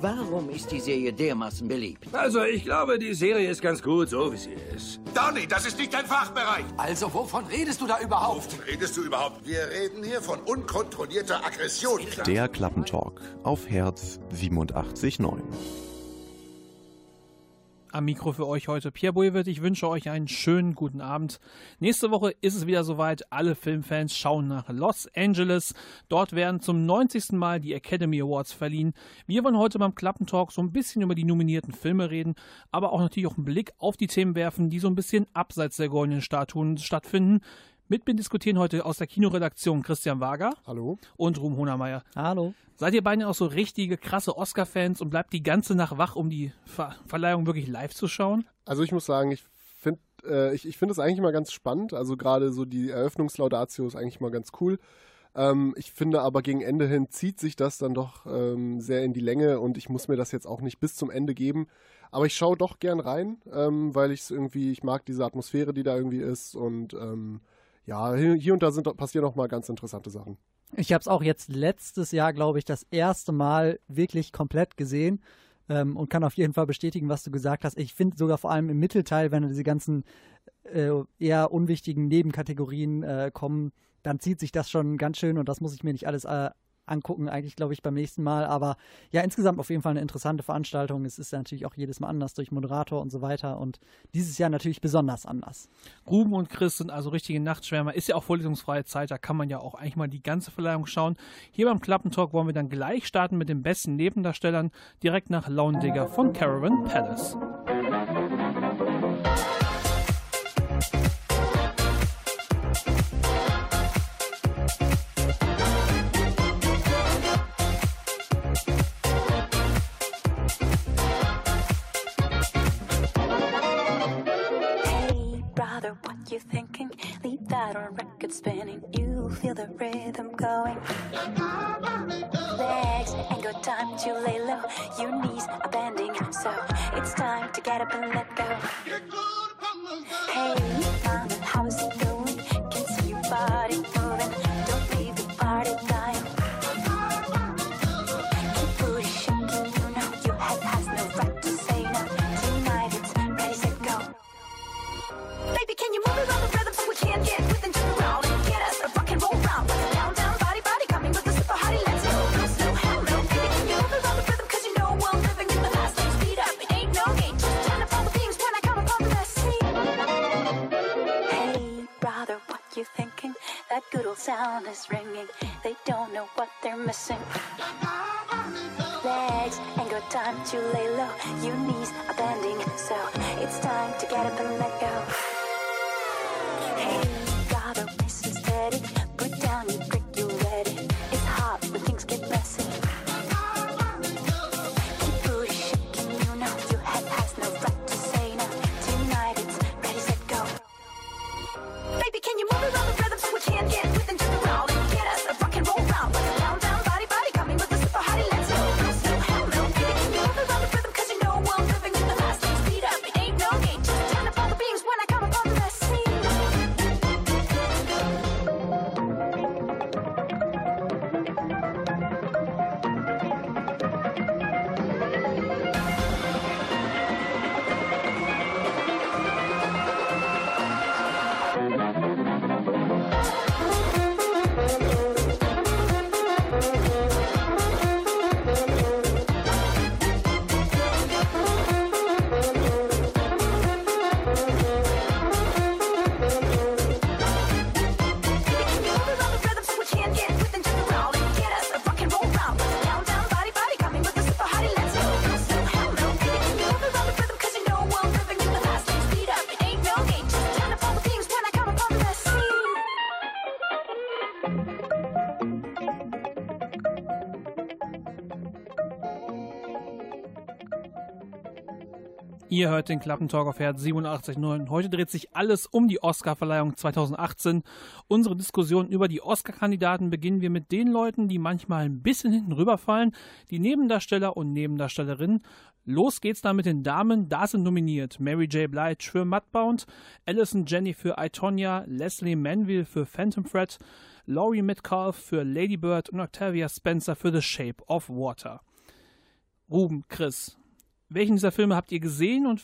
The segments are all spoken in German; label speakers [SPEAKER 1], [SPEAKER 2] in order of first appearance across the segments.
[SPEAKER 1] Warum ist die Serie dermaßen beliebt?
[SPEAKER 2] Also, ich glaube, die Serie ist ganz gut, so wie sie ist.
[SPEAKER 3] Donny, das ist nicht dein Fachbereich.
[SPEAKER 4] Also, wovon redest du da überhaupt?
[SPEAKER 3] Wovon redest du überhaupt? Wir reden hier von unkontrollierter Aggression.
[SPEAKER 5] Der Klappentalk auf Herz 87.9.
[SPEAKER 6] Am Mikro für euch heute Pierre Bouivet. Ich wünsche euch einen schönen guten Abend. Nächste Woche ist es wieder soweit. Alle Filmfans schauen nach Los Angeles. Dort werden zum 90. Mal die Academy Awards verliehen. Wir wollen heute beim Klappentalk so ein bisschen über die nominierten Filme reden, aber auch natürlich auch einen Blick auf die Themen werfen, die so ein bisschen abseits der goldenen Statuen stattfinden. Mit mir diskutieren heute aus der Kinoredaktion Christian Wager.
[SPEAKER 7] Hallo.
[SPEAKER 6] Und Ruhm Honermeier.
[SPEAKER 8] Hallo.
[SPEAKER 6] Seid ihr beide auch so richtige krasse Oscar-Fans und bleibt die ganze Nacht wach, um die Ver Verleihung wirklich live zu schauen?
[SPEAKER 7] Also ich muss sagen, ich finde äh, ich, ich find es eigentlich mal ganz spannend. Also gerade so die Eröffnungslaudatio ist eigentlich mal ganz cool. Ähm, ich finde aber gegen Ende hin zieht sich das dann doch ähm, sehr in die Länge und ich muss mir das jetzt auch nicht bis zum Ende geben. Aber ich schaue doch gern rein, ähm, weil ich es irgendwie, ich mag diese Atmosphäre, die da irgendwie ist und ähm, ja, hier und da sind, passieren auch mal ganz interessante Sachen.
[SPEAKER 8] Ich habe es auch jetzt letztes Jahr, glaube ich, das erste Mal wirklich komplett gesehen ähm, und kann auf jeden Fall bestätigen, was du gesagt hast. Ich finde sogar vor allem im Mittelteil, wenn diese ganzen äh, eher unwichtigen Nebenkategorien äh, kommen, dann zieht sich das schon ganz schön und das muss ich mir nicht alles äh, angucken, eigentlich glaube ich beim nächsten Mal. Aber ja, insgesamt auf jeden Fall eine interessante Veranstaltung. Es ist ja natürlich auch jedes Mal anders durch Moderator und so weiter und dieses Jahr natürlich besonders anders.
[SPEAKER 6] Ruben und Chris sind also richtige Nachtschwärmer. Ist ja auch vorlesungsfreie Zeit, da kann man ja auch eigentlich mal die ganze Verleihung schauen. Hier beim Klappentalk wollen wir dann gleich starten mit den besten Nebendarstellern direkt nach Lone Digger von Caravan Palace.
[SPEAKER 9] You thinking? Leave that on record spinning. You feel the rhythm going. Legs ain't got time to lay low. Your knees are bending, so it's time to get up and let go. Old is ringing. They don't know what they're missing. Legs ain't got time to lay low. Your knees are bending, so it's time to get up and let go.
[SPEAKER 6] Ihr hört den Klappentalk auf Herz 87.9. Heute dreht sich alles um die Oscarverleihung 2018. Unsere Diskussion über die Oscar-Kandidaten beginnen wir mit den Leuten, die manchmal ein bisschen hinten rüberfallen, die Nebendarsteller und Nebendarstellerinnen. Los geht's dann mit den Damen. Da sind nominiert Mary J. Blige für Mudbound, Alison Jenny für I, Tonya, Leslie Manville für Phantom Thread, Laurie Metcalf für Lady Bird und Octavia Spencer für The Shape of Water. Ruben, Chris, welchen dieser Filme habt ihr gesehen und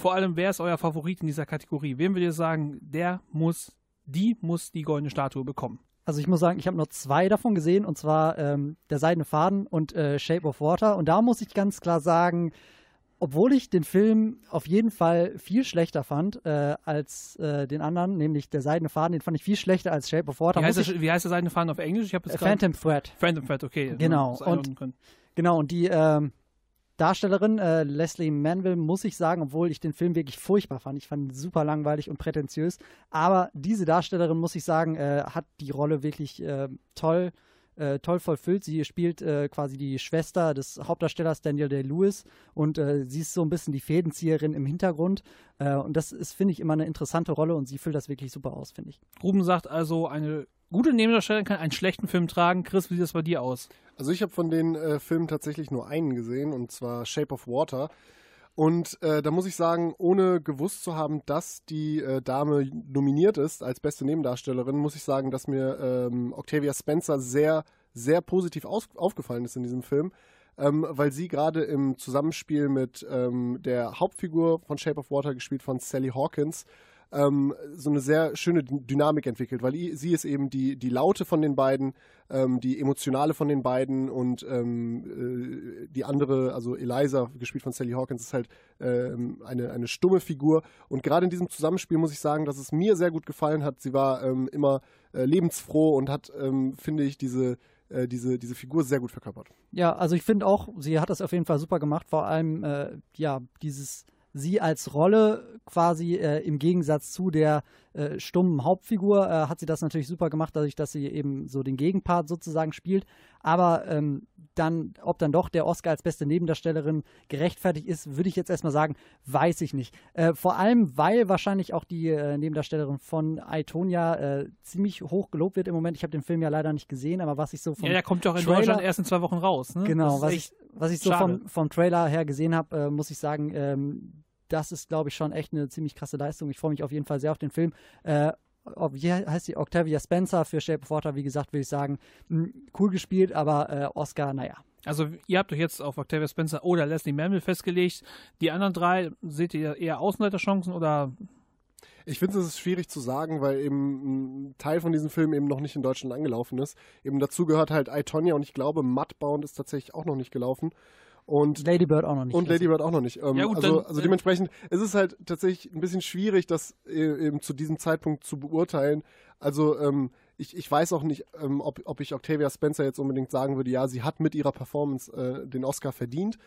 [SPEAKER 6] vor allem, wer ist euer Favorit in dieser Kategorie? Wem würdet ihr sagen, der muss, die muss die goldene Statue bekommen?
[SPEAKER 8] Also ich muss sagen, ich habe nur zwei davon gesehen, und zwar ähm, Der Seidene Faden und äh, Shape of Water. Und da muss ich ganz klar sagen, obwohl ich den Film auf jeden Fall viel schlechter fand äh, als äh, den anderen, nämlich Der Seidene Faden, den fand ich viel schlechter als Shape of Water.
[SPEAKER 6] Wie heißt,
[SPEAKER 8] ich,
[SPEAKER 6] wie heißt der seine Fahnen auf Englisch? Ich habe
[SPEAKER 8] äh, Phantom Thread.
[SPEAKER 6] Phantom Thread, okay.
[SPEAKER 8] Genau,
[SPEAKER 6] Das
[SPEAKER 8] und-
[SPEAKER 6] können.
[SPEAKER 8] Genau, und die ähm, Darstellerin äh, Leslie Manville, muss ich sagen, obwohl ich den Film wirklich furchtbar fand. Ich fand ihn super langweilig und prätentiös. Aber diese Darstellerin, muss ich sagen, äh, hat die Rolle wirklich äh, toll, äh, toll vollfüllt. Sie spielt äh, quasi die Schwester des Hauptdarstellers Daniel Day-Lewis und äh, sie ist so ein bisschen die Fädenzieherin im Hintergrund. Und das ist, finde ich, immer eine interessante Rolle und sie füllt das wirklich super aus, finde ich.
[SPEAKER 6] Ruben sagt also, eine gute Nebendarstellerin kann einen schlechten Film tragen. Chris, wie sieht das bei dir aus?
[SPEAKER 7] Also ich habe von den äh, Filmen tatsächlich nur einen gesehen, und zwar Shape of Water. Und äh, da muss ich sagen, ohne gewusst zu haben, dass die äh, Dame nominiert ist als beste Nebendarstellerin, muss ich sagen, dass mir ähm, Octavia Spencer sehr, sehr positiv aufgefallen ist in diesem Film. Ähm, weil sie gerade im Zusammenspiel mit ähm, der Hauptfigur von Shape of Water, gespielt von Sally Hawkins, ähm, so eine sehr schöne Dynamik entwickelt, weil sie ist eben die, die Laute von den beiden, ähm, die emotionale von den beiden und ähm, äh, die andere, also Eliza, gespielt von Sally Hawkins, ist halt ähm, eine, eine stumme Figur. Und gerade in diesem Zusammenspiel muss ich sagen, dass es mir sehr gut gefallen hat. Sie war ähm, immer äh, lebensfroh und hat, ähm, finde ich, diese, äh, diese, diese Figur sehr gut verkörpert.
[SPEAKER 8] Ja, also ich finde auch, sie hat das auf jeden Fall super gemacht. Vor allem, äh, ja, dieses sie als Rolle quasi äh, im Gegensatz zu der äh, stummen Hauptfigur äh, hat sie das natürlich super gemacht, dadurch, dass sie eben so den Gegenpart sozusagen spielt. Aber ähm, dann, ob dann doch der Oscar als beste Nebendarstellerin gerechtfertigt ist, würde ich jetzt erstmal sagen, weiß ich nicht. Äh, vor allem, weil wahrscheinlich auch die äh, Nebendarstellerin von Aitonia äh, ziemlich hoch gelobt wird im Moment. Ich habe den Film ja leider nicht gesehen, aber was ich so vom
[SPEAKER 6] Ja, der kommt doch in
[SPEAKER 8] Trailer-
[SPEAKER 6] Deutschland erst in zwei Wochen raus. Ne?
[SPEAKER 8] Genau, was ich, was ich so vom, vom Trailer her gesehen habe, muss ich sagen, ähm, das ist, glaube ich, schon echt eine ziemlich krasse Leistung. Ich freue mich auf jeden Fall sehr auf den Film. Äh, wie heißt die? Octavia Spencer für Shape of Water, wie gesagt, würde ich sagen, mh, cool gespielt, aber äh, Oscar, naja.
[SPEAKER 6] Also ihr habt euch jetzt auf Octavia Spencer oder Leslie Manville festgelegt. Die anderen drei, seht ihr eher Außenseiterchancen oder
[SPEAKER 7] Ich finde, es ist schwierig zu sagen, weil eben ein Teil von diesem Film eben noch nicht in Deutschland angelaufen ist. Eben dazu gehört halt I, Tonya und ich glaube, Mudbound ist tatsächlich auch noch nicht gelaufen. Und
[SPEAKER 8] Lady Bird auch noch nicht.
[SPEAKER 7] und Lady Bird auch noch nicht. Ähm,
[SPEAKER 6] Ja, gut,
[SPEAKER 7] also,
[SPEAKER 6] dann-
[SPEAKER 7] also dementsprechend ist es halt tatsächlich ein bisschen schwierig, das äh, eben zu diesem Zeitpunkt zu beurteilen. Also ähm, ich, ich weiß auch nicht, ähm, ob, ob ich Octavia Spencer jetzt unbedingt sagen würde, ja, sie hat mit ihrer Performance äh, den Oscar verdient.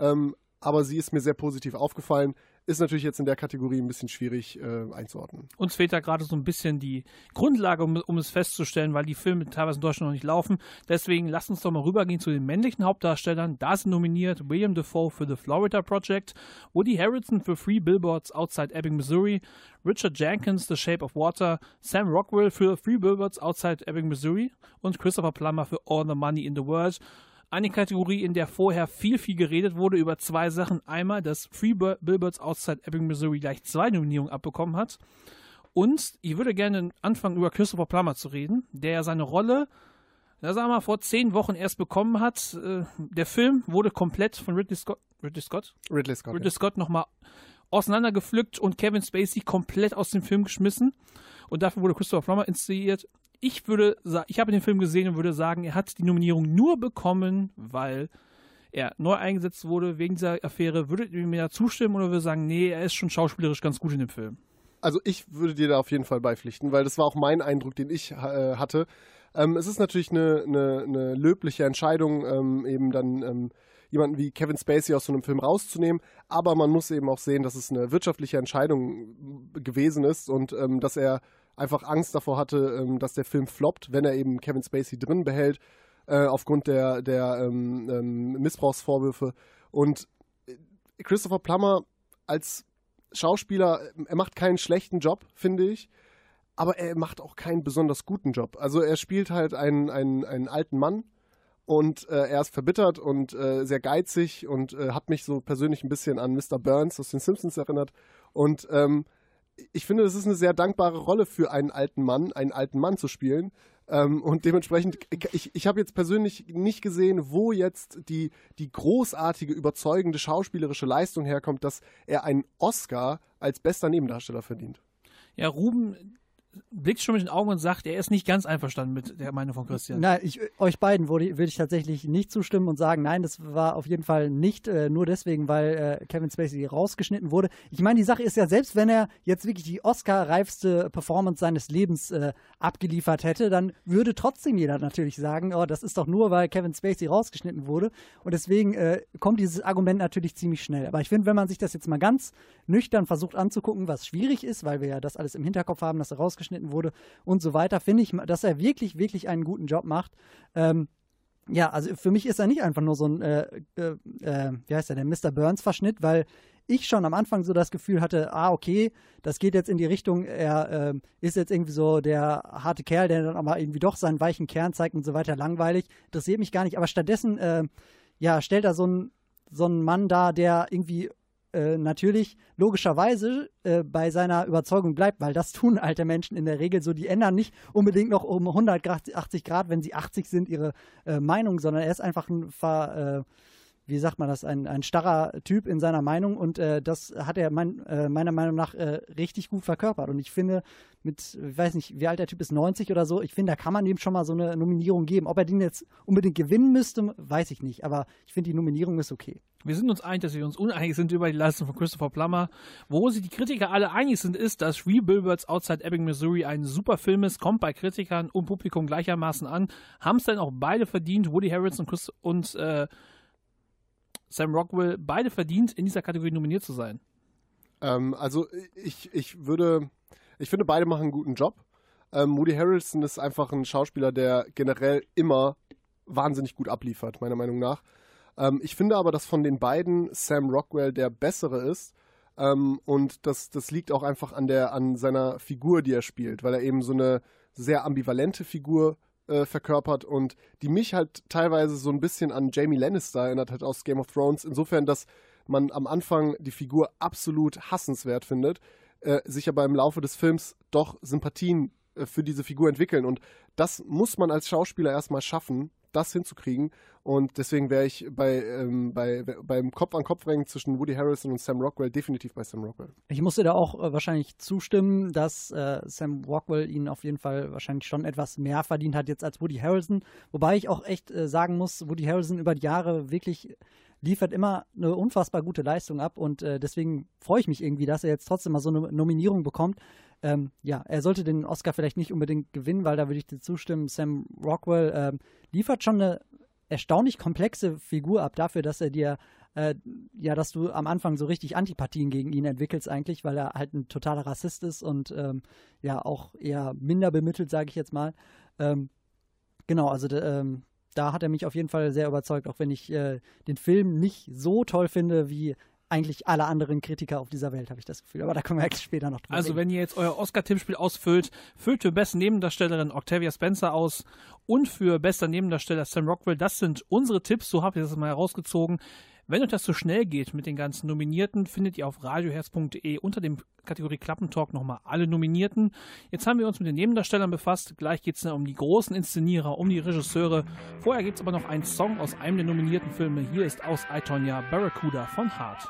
[SPEAKER 7] Ähm, aber sie ist mir sehr positiv aufgefallen. Ist natürlich jetzt in der Kategorie ein bisschen schwierig äh, einzuordnen.
[SPEAKER 6] uns fehlt da gerade so ein bisschen die Grundlage, um, um es festzustellen, weil die Filme teilweise in Deutschland noch nicht laufen. Deswegen lasst uns doch mal rübergehen zu den männlichen Hauptdarstellern. Da sind nominiert William Defoe für The Florida Project, Woody Harrelson für Three Billboards Outside Ebbing, Missouri, Richard Jenkins The Shape of Water, Sam Rockwell für Three Billboards Outside Ebbing, Missouri und Christopher Plummer für All the Money in the World. Eine Kategorie, in der vorher viel, viel geredet wurde über zwei Sachen. Einmal, dass Free Billboards Outside Ebbing, Missouri gleich zwei Nominierungen abbekommen hat. Und ich würde gerne anfangen, über Christopher Plummer zu reden, der ja seine Rolle, na sagen wir mal, vor zehn Wochen erst bekommen hat. Äh, Der Film wurde komplett von Ridley Scott, Ridley Scott?
[SPEAKER 7] Ridley Scott.
[SPEAKER 6] Ridley Scott nochmal auseinandergepflückt und Kevin Spacey komplett aus dem Film geschmissen. Und dafür wurde Christopher Plummer inszeniert. Ich würde ich habe den Film gesehen und würde sagen, er hat die Nominierung nur bekommen, weil er neu eingesetzt wurde wegen dieser Affäre. Würdet ihr mir da zustimmen oder würde sagen, nee, er ist schon schauspielerisch ganz gut in dem Film?
[SPEAKER 7] Also ich würde dir da auf jeden Fall beipflichten, weil das war auch mein Eindruck, den ich äh, hatte. Ähm, es ist natürlich eine, eine, eine löbliche Entscheidung, ähm, eben dann ähm, jemanden wie Kevin Spacey aus so einem Film rauszunehmen, aber man muss eben auch sehen, dass es eine wirtschaftliche Entscheidung gewesen ist und ähm, dass er einfach Angst davor hatte, ähm, dass der Film floppt, wenn er eben Kevin Spacey drin behält, äh, aufgrund der, der ähm, ähm, Missbrauchsvorwürfe. Und äh, Christopher Plummer als Schauspieler, er macht keinen schlechten Job, finde ich, aber er macht auch keinen besonders guten Job. Also er spielt halt einen, einen, einen alten Mann und äh, er ist verbittert und äh, sehr geizig und äh, hat mich so persönlich ein bisschen an Mr. Burns aus den Simpsons erinnert. Und ähm, ich finde, das ist eine sehr dankbare Rolle für einen alten Mann, einen alten Mann zu spielen, Ähm, und dementsprechend, ich, ich habe jetzt persönlich nicht gesehen, wo jetzt die, die großartige, überzeugende schauspielerische Leistung herkommt, dass er einen Oscar als bester Nebendarsteller verdient.
[SPEAKER 6] Ja, Ruben blickt schon mit den Augen und sagt, er ist nicht ganz einverstanden mit der Meinung von Christian.
[SPEAKER 8] Nein, ich, euch beiden würde, würde ich tatsächlich nicht zustimmen und sagen, nein, das war auf jeden Fall nicht äh, nur deswegen, weil äh, Kevin Spacey rausgeschnitten wurde. Ich meine, die Sache ist ja, selbst wenn er jetzt wirklich die Oscar-reifste Performance seines Lebens äh, abgeliefert hätte, dann würde trotzdem jeder natürlich sagen, oh, das ist doch nur, weil Kevin Spacey rausgeschnitten wurde. Und deswegen äh, kommt dieses Argument natürlich ziemlich schnell. Aber ich finde, wenn man sich das jetzt mal ganz nüchtern versucht anzugucken, was schwierig ist, weil wir ja das alles im Hinterkopf haben, dass er rausgeschnitten wurde und so weiter, finde ich, dass er wirklich, wirklich einen guten Job macht. Ähm, ja, also für mich ist er nicht einfach nur so ein, äh, äh, äh, wie heißt der, der Mr. Burns-Verschnitt, weil ich schon am Anfang so das Gefühl hatte, ah, okay, das geht jetzt in die Richtung, er äh, ist jetzt irgendwie so der harte Kerl, der dann aber irgendwie doch seinen weichen Kern zeigt und so weiter, langweilig. Interessiert mich gar nicht, aber stattdessen, äh, ja, stellt er so einen so einen Mann da, der irgendwie äh, natürlich logischerweise äh, bei seiner Überzeugung bleibt, weil das tun alte Menschen in der Regel so. Die ändern nicht unbedingt noch um 180 Grad, wenn sie 80 sind, ihre äh, Meinung, sondern er ist einfach ein ver, äh, wie sagt man das, ein, ein starrer Typ in seiner Meinung und äh, das hat er mein, äh, meiner Meinung nach äh, richtig gut verkörpert. Und ich finde, mit, ich weiß nicht, wie alt der Typ ist, 90 oder so, ich finde, da kann man dem schon mal so eine Nominierung geben. Ob er den jetzt unbedingt gewinnen müsste, weiß ich nicht, aber ich finde, die Nominierung ist okay.
[SPEAKER 6] Wir sind uns einig, dass wir uns uneinig sind über die Leistung von Christopher Plummer. Wo sich die Kritiker alle einig sind, ist, dass Three Billboards Outside Ebbing, Missouri ein super Film ist, kommt bei Kritikern und Publikum gleichermaßen an. Haben es dann auch beide verdient, Woody Harrelson und, Chris und äh, Sam Rockwell, beide verdient, in dieser Kategorie nominiert zu sein.
[SPEAKER 7] Ähm, also ich, ich würde, ich finde, beide machen einen guten Job. Ähm, Woody Harrelson ist einfach ein Schauspieler, der generell immer wahnsinnig gut abliefert, meiner Meinung nach. Ähm, ich finde aber, dass von den beiden Sam Rockwell der bessere ist. Ähm, und das, das liegt auch einfach an, der, an seiner Figur, die er spielt, weil er eben so eine sehr ambivalente Figur äh, verkörpert und die mich halt teilweise so ein bisschen an Jamie Lannister erinnert hat aus Game of Thrones. Insofern, dass man am Anfang die Figur absolut hassenswert findet, äh, sich aber im Laufe des Films doch Sympathien äh, für diese Figur entwickeln. Und das muss man als Schauspieler erstmal schaffen, das hinzukriegen. Und deswegen wäre ich bei, ähm, bei, beim Kopf-an-Kopf-Rennen zwischen Woody Harrelson und Sam Rockwell definitiv bei Sam Rockwell.
[SPEAKER 8] Ich musste da auch äh, wahrscheinlich zustimmen, dass äh, Sam Rockwell ihn auf jeden Fall wahrscheinlich schon etwas mehr verdient hat jetzt als Woody Harrelson. Wobei ich auch echt äh, sagen muss, Woody Harrelson über die Jahre wirklich liefert immer eine unfassbar gute Leistung ab und äh, deswegen freue ich mich irgendwie, dass er jetzt trotzdem mal so eine Nominierung bekommt. Ähm, ja, er sollte den Oscar vielleicht nicht unbedingt gewinnen, weil da würde ich dir zustimmen. Sam Rockwell ähm, liefert schon eine erstaunlich komplexe Figur ab dafür, dass er dir äh, ja, dass du am Anfang so richtig Antipathien gegen ihn entwickelst eigentlich, weil er halt ein totaler Rassist ist und ähm, ja auch eher minder bemittelt, sage ich jetzt mal. Ähm, genau, also ähm, da hat er mich auf jeden Fall sehr überzeugt, auch wenn ich äh, den Film nicht so toll finde wie eigentlich alle anderen Kritiker auf dieser Welt, habe ich das Gefühl. Aber da kommen wir später noch drüber
[SPEAKER 6] Also
[SPEAKER 8] reden.
[SPEAKER 6] wenn ihr jetzt euer Oscar-Tippspiel ausfüllt, füllt für beste Nebendarstellerin Octavia Spencer aus und für bester Nebendarsteller Sam Rockwell. Das sind unsere Tipps, so habe ich das mal herausgezogen. Wenn euch das zu so schnell geht mit den ganzen Nominierten, findet ihr auf radioherz.de unter dem Kategorie Klappentalk nochmal alle Nominierten. Jetzt haben wir uns mit den Nebendarstellern befasst. Gleich geht es um die großen Inszenierer, um die Regisseure. Vorher gibt es aber noch einen Song aus einem der nominierten Filme. Hier ist aus Itonia Barracuda von Hart.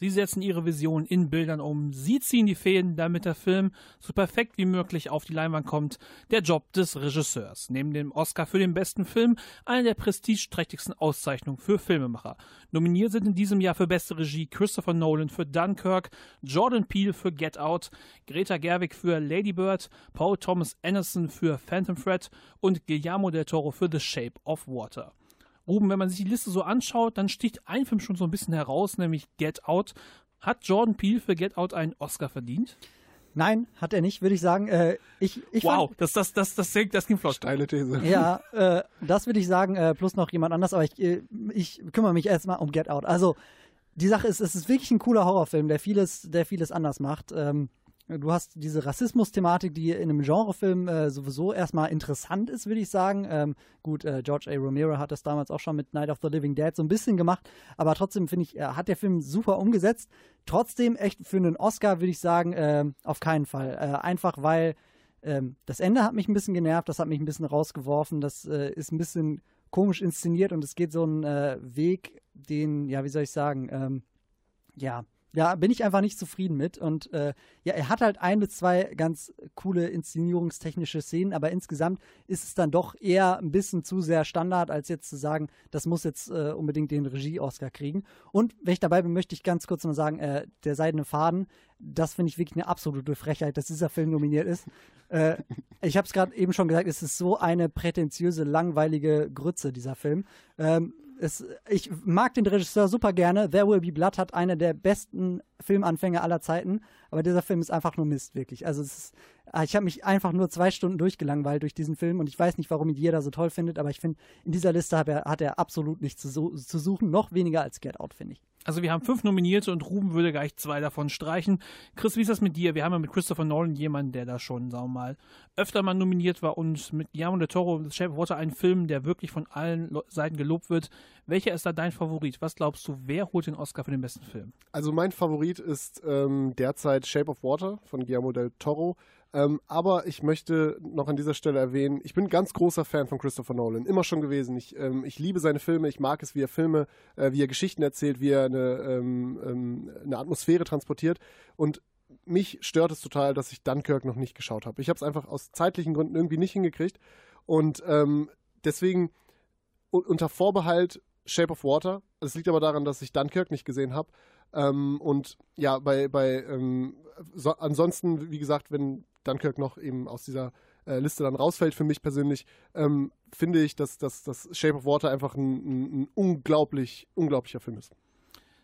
[SPEAKER 6] Sie setzen ihre Vision in Bildern um. Sie ziehen die Fäden, damit der Film so perfekt wie möglich auf die Leinwand kommt. Der Job des Regisseurs. Neben dem Oscar für den besten Film eine der prestigeträchtigsten Auszeichnungen für Filmemacher. Nominiert sind in diesem Jahr für beste Regie Christopher Nolan für Dunkirk, Jordan Peele für Get Out, Greta Gerwig für Lady Bird, Paul Thomas Anderson für Phantom Thread und Guillermo del Toro für The Shape of Water. Ruben, wenn man sich die Liste so anschaut, dann sticht ein Film schon so ein bisschen heraus, nämlich Get Out. Hat Jordan Peele für Get Out einen Oscar verdient?
[SPEAKER 8] Nein, hat er nicht, würde ich sagen. Äh, ich, ich
[SPEAKER 6] wow,
[SPEAKER 8] fand,
[SPEAKER 6] das, das, das, das, das ging flott.
[SPEAKER 7] Steile These.
[SPEAKER 8] Ja, äh, das würde ich sagen, äh, plus noch jemand anders, aber ich, äh, ich kümmere mich erstmal um Get Out. Also, die Sache ist, es ist wirklich ein cooler Horrorfilm, der vieles, der vieles anders macht. Ähm, du hast diese Rassismus-Thematik, die in einem Genrefilm äh, sowieso erstmal interessant ist, würde ich sagen. Ähm, gut, äh, George A. Romero hat das damals auch schon mit Night of the Living Dead so ein bisschen gemacht, aber trotzdem finde ich, äh, hat der Film super umgesetzt. Trotzdem echt für einen Oscar würde ich sagen, äh, auf keinen Fall. Äh, einfach weil ähm, das Ende hat mich ein bisschen genervt, das hat mich ein bisschen rausgeworfen, das äh, ist ein bisschen komisch inszeniert und es geht so einen äh, Weg, den, ja, wie soll ich sagen, ähm, ja, ja, bin ich einfach nicht zufrieden mit. Und äh, ja, er hat halt ein bis zwei ganz coole inszenierungstechnische Szenen, aber insgesamt ist es dann doch eher ein bisschen zu sehr Standard, als jetzt zu sagen, das muss jetzt äh, unbedingt den Regie-Oscar kriegen. Und wenn ich dabei bin, möchte ich ganz kurz noch sagen, äh, der Seidene Faden, das finde ich wirklich eine absolute Frechheit, dass dieser Film nominiert ist. Äh, ich habe es gerade eben schon gesagt, es ist so eine prätentiöse, langweilige Grütze, dieser Film. Ähm, es, ich mag den Regisseur super gerne. There Will Be Blood hat eine der besten Filmanfänge aller Zeiten, aber dieser Film ist einfach nur Mist, wirklich. Also ist, ich habe mich einfach nur zwei Stunden durchgelangweilt durch diesen Film und ich weiß nicht, warum ihn jeder so toll findet, aber ich finde, in dieser Liste hat er, hat er absolut nichts zu, zu suchen, noch weniger als Get Out, finde ich.
[SPEAKER 6] Also wir haben fünf Nominierte und Ruben würde gleich zwei davon streichen. Chris, wie ist das mit dir? Wir haben ja mit Christopher Nolan jemanden, der da schon, sagen wir mal, öfter mal nominiert war und mit Guillermo del Toro, The Shape of Water, einen Film, der wirklich von allen Seiten gelobt wird. Welcher ist da dein Favorit? Was glaubst du, wer holt den Oscar für den besten Film?
[SPEAKER 7] Also mein Favorit ist ähm, derzeit Shape of Water von Guillermo del Toro. Ähm, aber ich möchte noch an dieser Stelle erwähnen, ich bin ganz großer Fan von Christopher Nolan, immer schon gewesen. Ich, ähm, ich liebe seine Filme, ich mag es, wie er Filme, äh, wie er Geschichten erzählt, wie er eine, ähm, ähm eine Atmosphäre transportiert. Und mich stört es total, dass ich Dunkirk noch nicht geschaut habe. Ich habe es einfach aus zeitlichen Gründen irgendwie nicht hingekriegt. Und ähm, deswegen unter Vorbehalt Shape of Water. Es liegt aber daran, dass ich Dunkirk nicht gesehen habe. Ähm, und ja, bei, bei ähm, so, ansonsten, wie gesagt, wenn Dunkirk noch eben aus dieser äh, Liste dann rausfällt, für mich persönlich, ähm, finde ich, dass, dass, dass Shape of Water einfach ein, ein, unglaublich, unglaublicher Film ist.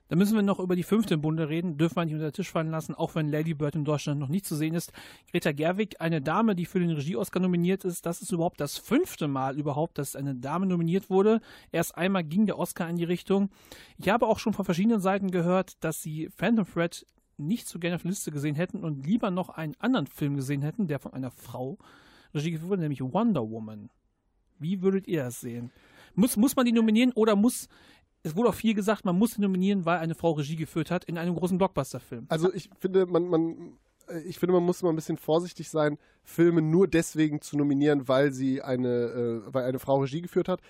[SPEAKER 6] Da müssen wir noch über die fünfte im Bunde reden, dürfen wir nicht unter den Tisch fallen lassen, auch wenn Lady Bird in Deutschland noch nicht zu sehen ist. Greta Gerwig, eine Dame, die für den Regie-Oscar nominiert ist, das ist überhaupt das fünfte Mal überhaupt, dass eine Dame nominiert wurde. Erst einmal ging der Oscar in die Richtung. Ich habe auch schon von verschiedenen Seiten gehört, dass sie Phantom Thread nicht so gerne auf der Liste gesehen hätten und lieber noch einen anderen Film gesehen hätten, der von einer Frau Regie geführt wurde, nämlich Wonder Woman. Wie würdet ihr das sehen? Muss, muss man die nominieren oder muss es wurde auch viel gesagt, man muss nominieren, weil eine Frau Regie geführt hat in einem großen Blockbuster-Film.
[SPEAKER 7] Also ich finde, man, man, äh, ich finde, man muss mal ein bisschen vorsichtig sein, Filme nur deswegen zu nominieren, weil sie eine, äh, weil eine Frau Regie geführt hat.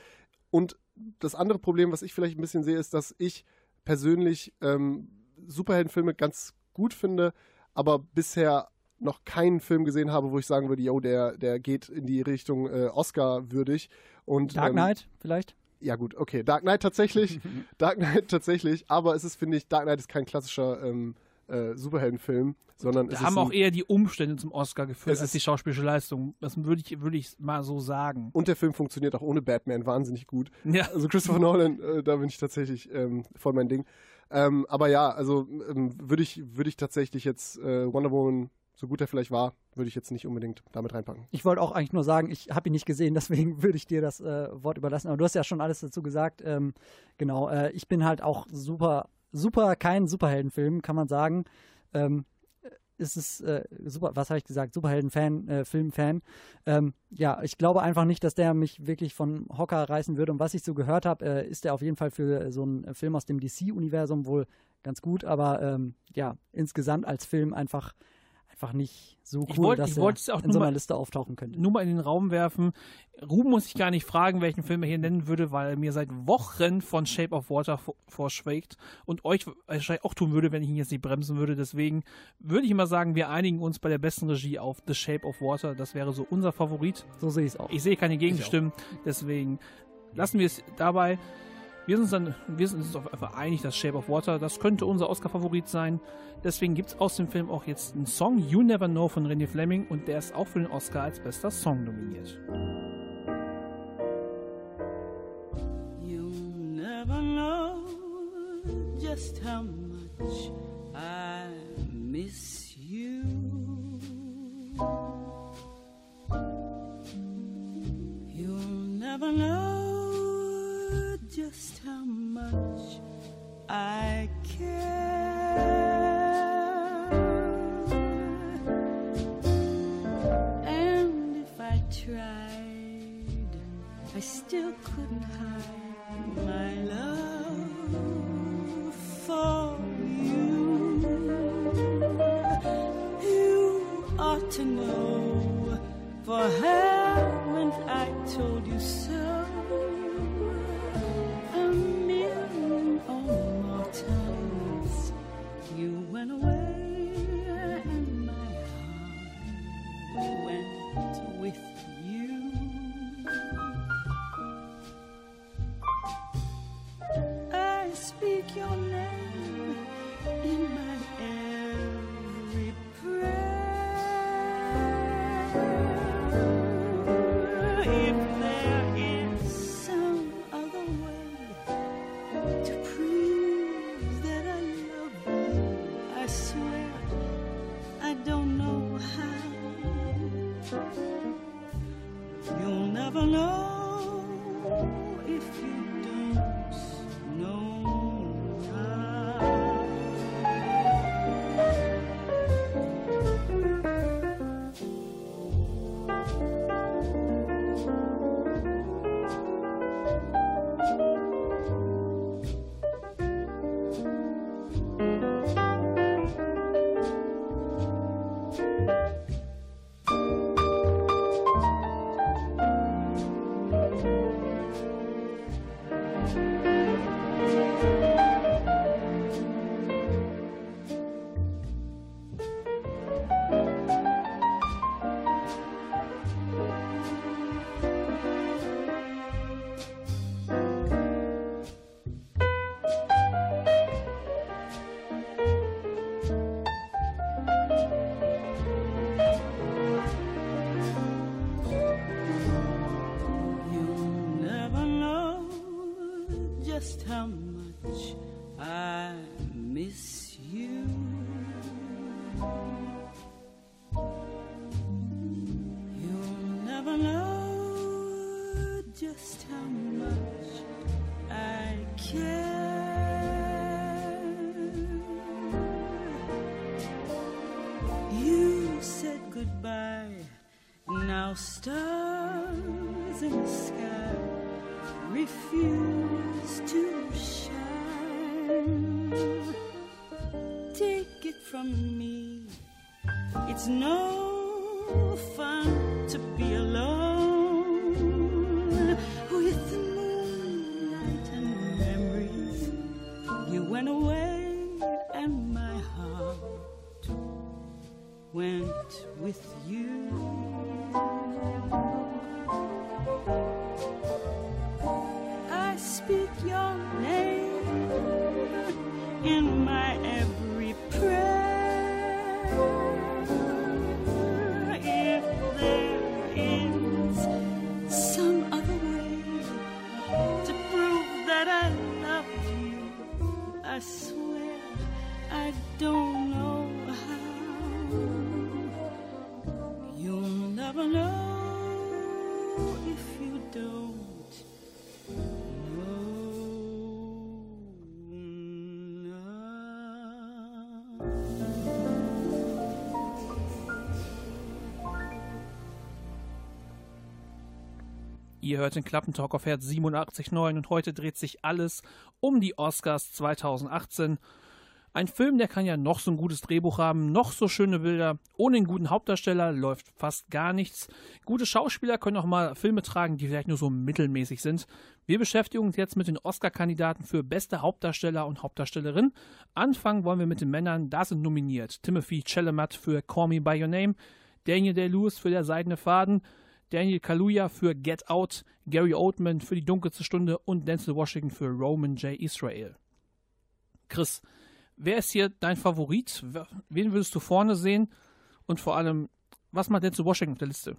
[SPEAKER 7] Und das andere Problem, was ich vielleicht ein bisschen sehe, ist, dass ich persönlich ähm, Superheldenfilme ganz gut finde, aber bisher noch keinen Film gesehen habe, wo ich sagen würde, yo, der, der geht in die Richtung äh, Oscar würdig. Und,
[SPEAKER 8] Dark Knight ähm, vielleicht?
[SPEAKER 7] ja gut, okay, Dark Knight tatsächlich, Dark Knight tatsächlich, aber es ist, finde ich, Dark Knight ist kein klassischer ähm, äh, Superheldenfilm, sondern
[SPEAKER 6] da
[SPEAKER 7] es
[SPEAKER 6] haben auch eher die Umstände zum Oscar geführt als die schauspielische Leistung. Das würde ich, würde ich mal so sagen.
[SPEAKER 7] Und der Film funktioniert auch ohne Batman wahnsinnig gut.
[SPEAKER 6] Ja.
[SPEAKER 7] Also Christopher Nolan, äh, da bin ich tatsächlich ähm, voll mein Ding. Ähm, aber ja, also ähm, würde ich, würde ich tatsächlich jetzt äh, Wonder Woman so gut er vielleicht war, würde ich jetzt nicht unbedingt damit reinpacken.
[SPEAKER 8] Ich wollte auch eigentlich nur sagen, ich habe ihn nicht gesehen, deswegen würde ich dir das äh, Wort überlassen. Aber du hast ja schon alles dazu gesagt. Ähm, genau, äh, ich bin halt auch super, super kein Superheldenfilm, kann man sagen. Ähm, ist es äh, super, was habe ich gesagt, Superhelden-Fan, äh, Film-Fan. Ähm, ja, ich glaube einfach nicht, dass der mich wirklich von Hocker reißen würde. Und was ich so gehört habe, äh, ist er auf jeden Fall für so einen Film aus dem DC-Universum wohl ganz gut. Aber ähm, ja, insgesamt als Film einfach einfach nicht so cool,
[SPEAKER 6] Ich wollt-
[SPEAKER 8] dass
[SPEAKER 6] ich
[SPEAKER 8] er
[SPEAKER 6] wollte es auch
[SPEAKER 8] in
[SPEAKER 6] nur
[SPEAKER 8] so einer
[SPEAKER 6] mal-
[SPEAKER 8] Liste auftauchen könnte.
[SPEAKER 6] nur mal in den Raum werfen. Ruhm muss ich gar nicht fragen, welchen Film er hier nennen würde, weil er mir seit Wochen von Shape of Water vor- vorschlägt und euch wahrscheinlich auch tun würde, wenn ich ihn jetzt nicht bremsen würde. Deswegen würde ich immer sagen, wir einigen uns bei der besten Regie auf The Shape of Water. Das wäre so unser Favorit.
[SPEAKER 8] So sehe ich es auch.
[SPEAKER 6] Ich sehe keine Gegenstimmen, deswegen lassen wir es dabei. Wir sind uns dann, wir sind uns einfach einig, dass Shape of Water, das könnte unser Oscar-Favorit sein. Deswegen gibt es aus dem Film auch jetzt einen Song, You Never Know von René Fleming, und der ist auch für den Oscar als bester Song nominiert.
[SPEAKER 10] You'll never know just how much I miss you. You'll never know I care. And if I tried, I still couldn't just how much I miss you. You'll never know just how much I care. You said goodbye. Now stars in the sky refuse from me, it's no fun to be alone
[SPEAKER 6] Ihr hört den Klappentalk auf Herz 87.9 und heute dreht sich alles um die Oscars 2018. Ein Film, der kann ja noch so ein gutes Drehbuch haben, noch so schöne Bilder. Ohne einen guten Hauptdarsteller läuft fast gar nichts. Gute Schauspieler können auch mal Filme tragen, die vielleicht nur so mittelmäßig sind. Wir beschäftigen uns jetzt mit den Oscar-Kandidaten für beste Hauptdarsteller und Hauptdarstellerin. Anfangen wollen wir mit den Männern. Da sind nominiert Timothy Chalamet für Call Me By Your Name, Daniel Day-Lewis für Der Seidene Faden, Daniel Kaluuya für Get Out, Gary Oldman für Die dunkelste Stunde und Denzel Washington für Roman J. Israel. Chris, wer ist hier dein Favorit? Wen würdest du vorne sehen? Und vor allem, was macht Denzel Washington auf der Liste?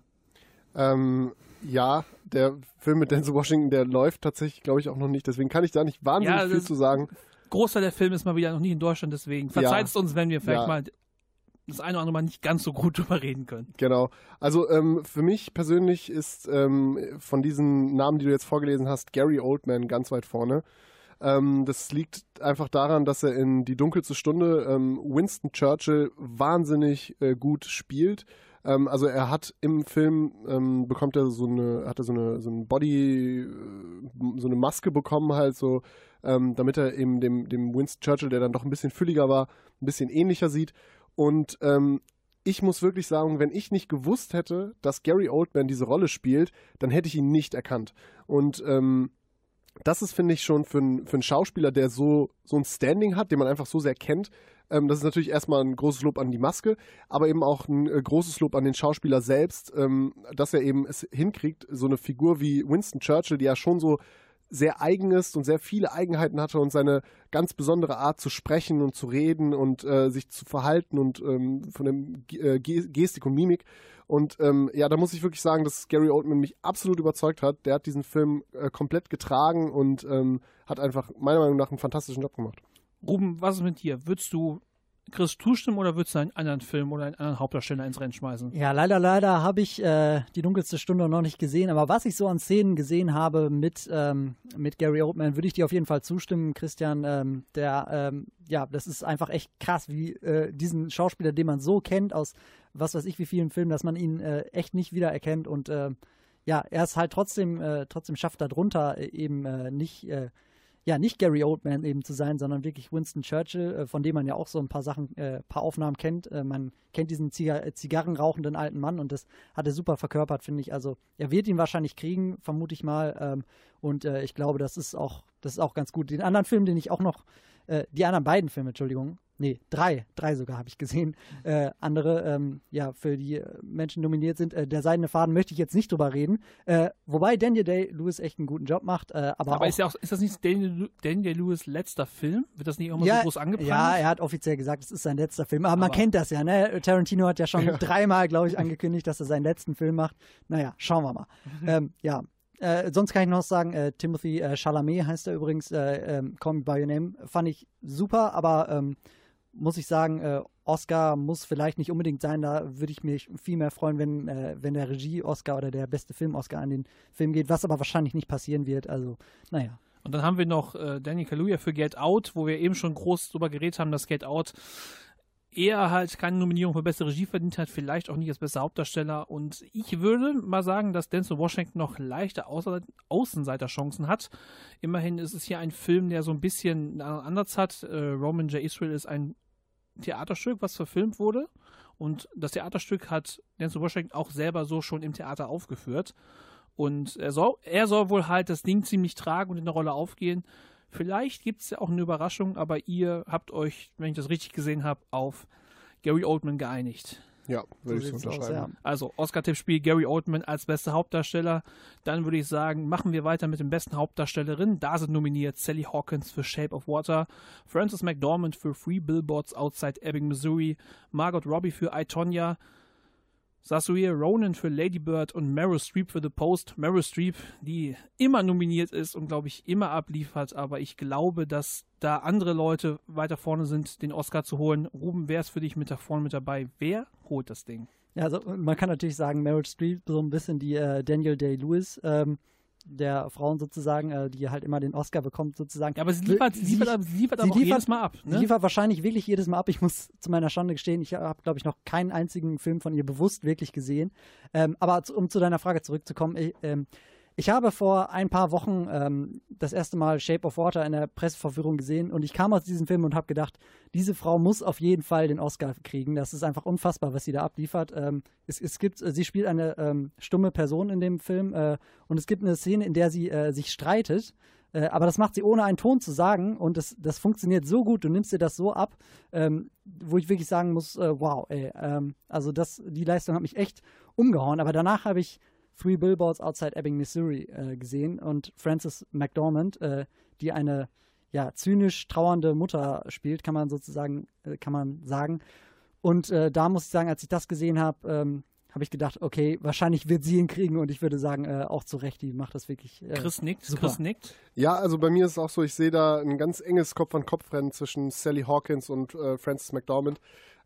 [SPEAKER 7] Ähm, ja, der Film mit Denzel Washington, der läuft tatsächlich, glaube ich, auch noch nicht. Deswegen kann ich da nicht wahnsinnig
[SPEAKER 6] Ja,
[SPEAKER 7] viel zu sagen.
[SPEAKER 6] Großteil der Film ist mal wieder noch nicht in Deutschland, deswegen verzeiht es uns, wenn wir vielleicht
[SPEAKER 7] Ja.
[SPEAKER 6] mal das eine oder andere Mal nicht ganz so gut drüber reden können.
[SPEAKER 7] Genau. Also ähm, für mich persönlich ist ähm, von diesen Namen, die du jetzt vorgelesen hast, Gary Oldman ganz weit vorne. Ähm, das liegt einfach daran, dass er in Die dunkelste Stunde ähm, Winston Churchill wahnsinnig äh, gut spielt. Ähm, also er hat im Film ähm, bekommt er so eine, hat er so eine, so ein Body, äh, so eine Maske bekommen halt so, damit er eben dem, dem Winston Churchill, der dann doch ein bisschen fülliger war, ein bisschen ähnlicher sieht. Und ähm, ich muss wirklich sagen, wenn ich nicht gewusst hätte, dass Gary Oldman diese Rolle spielt, dann hätte ich ihn nicht erkannt. Und ähm, das ist, finde ich, schon für, einen- für einen Schauspieler, der so, so ein Standing hat, den man einfach so sehr kennt. Ähm, das ist natürlich erstmal ein großes Lob an die Maske, aber eben auch ein äh, großes Lob an den Schauspieler selbst, ähm, dass er eben es hinkriegt, so eine Figur wie Winston Churchill, die ja schon so sehr eigen ist und sehr viele Eigenheiten hatte und seine ganz besondere Art zu sprechen und zu reden und äh, sich zu verhalten und ähm, von dem Ge- äh, Ge- Gestik und Mimik. Und ähm, ja, da muss ich wirklich sagen, dass Gary Oldman mich absolut überzeugt hat. Der hat diesen Film äh, komplett getragen und ähm, hat einfach meiner Meinung nach einen fantastischen Job gemacht.
[SPEAKER 6] Ruben, was ist mit dir? Würdest du Chris zustimmen oder würdest du einen anderen Film oder einen anderen Hauptdarsteller ins Rennen schmeißen?
[SPEAKER 8] Ja, leider, leider habe ich äh, die dunkelste Stunde noch nicht gesehen. Aber was ich so an Szenen gesehen habe mit, ähm, mit Gary Oldman, würde ich dir auf jeden Fall zustimmen, Christian. Ähm, der, ähm, ja, das ist einfach echt krass, wie äh, diesen Schauspieler, den man so kennt aus was weiß ich wie vielen Filmen, dass man ihn äh, echt nicht wiedererkennt. Und äh, ja, er ist halt trotzdem, äh, trotzdem schafft darunter äh, eben nicht. Ja, nicht Gary Oldman eben zu sein, sondern wirklich Winston Churchill, äh, von dem man ja auch so ein paar Sachen, äh, paar Aufnahmen kennt. Äh, man kennt diesen Ziga äh, Zigarrenrauchenden alten Mann und das hat er super verkörpert, finde ich. Also er wird ihn wahrscheinlich kriegen, vermute ich mal. Ähm, und äh, ich glaube, das ist auch, das ist auch ganz gut. Den anderen Film, den ich auch noch, äh, die anderen beiden Filme, Entschuldigung, nee, drei, drei sogar habe ich gesehen. Äh, andere, ähm, ja, für die Menschen nominiert sind. Äh, der Seidene Faden möchte ich jetzt nicht drüber reden. Äh, wobei Daniel Day-Lewis echt einen guten Job macht. Äh, aber
[SPEAKER 6] Aber ist, ja auch, ist das nicht Daniel, Daniel Lewis letzter Film? Wird das nicht immer
[SPEAKER 8] ja,
[SPEAKER 6] so groß angeprangert?
[SPEAKER 8] Ja, er hat offiziell gesagt, es ist sein letzter Film. Aber, man
[SPEAKER 6] Aber-
[SPEAKER 8] kennt das ja, ne? Tarantino hat ja schon dreimal, glaube ich, angekündigt, dass er seinen letzten Film macht. Naja, schauen wir mal. ähm, ja. Äh, sonst kann ich noch sagen, äh, Timothy äh, Chalamet heißt er übrigens, äh, ähm, Call Me By Your Name, fand ich super, aber ähm, muss ich sagen, äh, Oscar muss vielleicht nicht unbedingt sein, da würde ich mich viel mehr freuen, wenn, äh, wenn der Regie-Oscar oder der beste Film-Oscar an den Film geht, was aber wahrscheinlich nicht passieren wird, also naja.
[SPEAKER 6] Und dann haben wir noch äh, Daniel Kaluuya für Get Out, wo wir eben schon groß drüber geredet haben, dass Get Out eher halt keine Nominierung für beste Regie verdient hat, vielleicht auch nicht als bester Hauptdarsteller. Und ich würde mal sagen, dass Denzel Washington noch leichte Außenseiterchancen hat. Immerhin ist es hier ein Film, der so ein bisschen einen Ansatz hat. Äh, Roman J. Israel ist ein Theaterstück, was verfilmt wurde. Und das Theaterstück hat Denzel Washington auch selber so schon im Theater aufgeführt. Und er soll, er soll wohl halt das Ding ziemlich tragen und in der Rolle aufgehen. Vielleicht gibt es ja auch eine Überraschung, aber ihr habt euch, wenn ich das richtig gesehen habe, auf Gary Oldman geeinigt.
[SPEAKER 7] Ja, würde ich so
[SPEAKER 8] sieht's aus,
[SPEAKER 7] unterschreiben.
[SPEAKER 8] ja.
[SPEAKER 6] Also Oscar-Tippspiel Gary Oldman als bester Hauptdarsteller. Dann würde ich sagen, machen wir weiter mit den besten Hauptdarstellerinnen. Da sind nominiert Sally Hawkins für Shape of Water, Frances McDormand für Free Billboards Outside Ebbing, Missouri, Margot Robbie für I, Tonya, Sassuir Ronan für Lady Bird und Meryl Streep für The Post. Meryl Streep, die immer nominiert ist und glaube ich immer abliefert, aber ich glaube, dass da andere Leute weiter vorne sind, den Oscar zu holen. Ruben, wer ist für dich mit da vorne mit dabei? Wer holt das Ding?
[SPEAKER 8] Ja, also man kann natürlich sagen, Meryl Streep, so ein bisschen die äh, Daniel Day-Lewis ähm, der Frauen sozusagen, äh, die halt immer den Oscar bekommt sozusagen.
[SPEAKER 6] Ja, aber sie liefert, sie liefert, sie liefert
[SPEAKER 8] sie
[SPEAKER 6] aber
[SPEAKER 8] liefert-
[SPEAKER 6] jedes Mal ab.
[SPEAKER 8] Sie
[SPEAKER 6] Ne?
[SPEAKER 8] liefert wahrscheinlich wirklich jedes Mal ab. Ich muss zu meiner Schande gestehen, ich habe, glaube ich, noch keinen einzigen Film von ihr bewusst wirklich gesehen. Ähm, aber zu, um zu deiner Frage zurückzukommen, ich, ähm, Ich habe vor ein paar Wochen ähm, das erste Mal Shape of Water in der Pressevorführung gesehen und ich kam aus diesem Film und habe gedacht, diese Frau muss auf jeden Fall den Oscar kriegen. Das ist einfach unfassbar, was sie da abliefert. Ähm, es, es gibt, sie spielt eine ähm, stumme Person in dem Film äh, und es gibt eine Szene, in der sie äh, sich streitet. Äh, aber das macht sie ohne einen Ton zu sagen und das, das funktioniert so gut. Du nimmst dir das so ab, ähm, wo ich wirklich sagen muss, äh, wow, ey, ähm, also das, die Leistung hat mich echt umgehauen. Aber danach habe ich Three Billboards Outside Ebbing, Missouri äh, gesehen und Frances McDormand, äh, die eine ja, zynisch trauernde Mutter spielt, kann man sozusagen, äh, kann man sagen. Und äh, da muss ich sagen, als ich das gesehen habe, ähm, habe ich gedacht, okay, wahrscheinlich wird sie ihn kriegen und ich würde sagen, äh, auch zu Recht, die macht das wirklich. Äh,
[SPEAKER 6] Chris nickt,
[SPEAKER 8] super.
[SPEAKER 6] Chris nickt.
[SPEAKER 7] Ja, also bei mir ist es auch so, ich sehe da ein ganz enges Kopf-an-Kopf-Rennen zwischen Sally Hawkins und äh, Frances McDormand.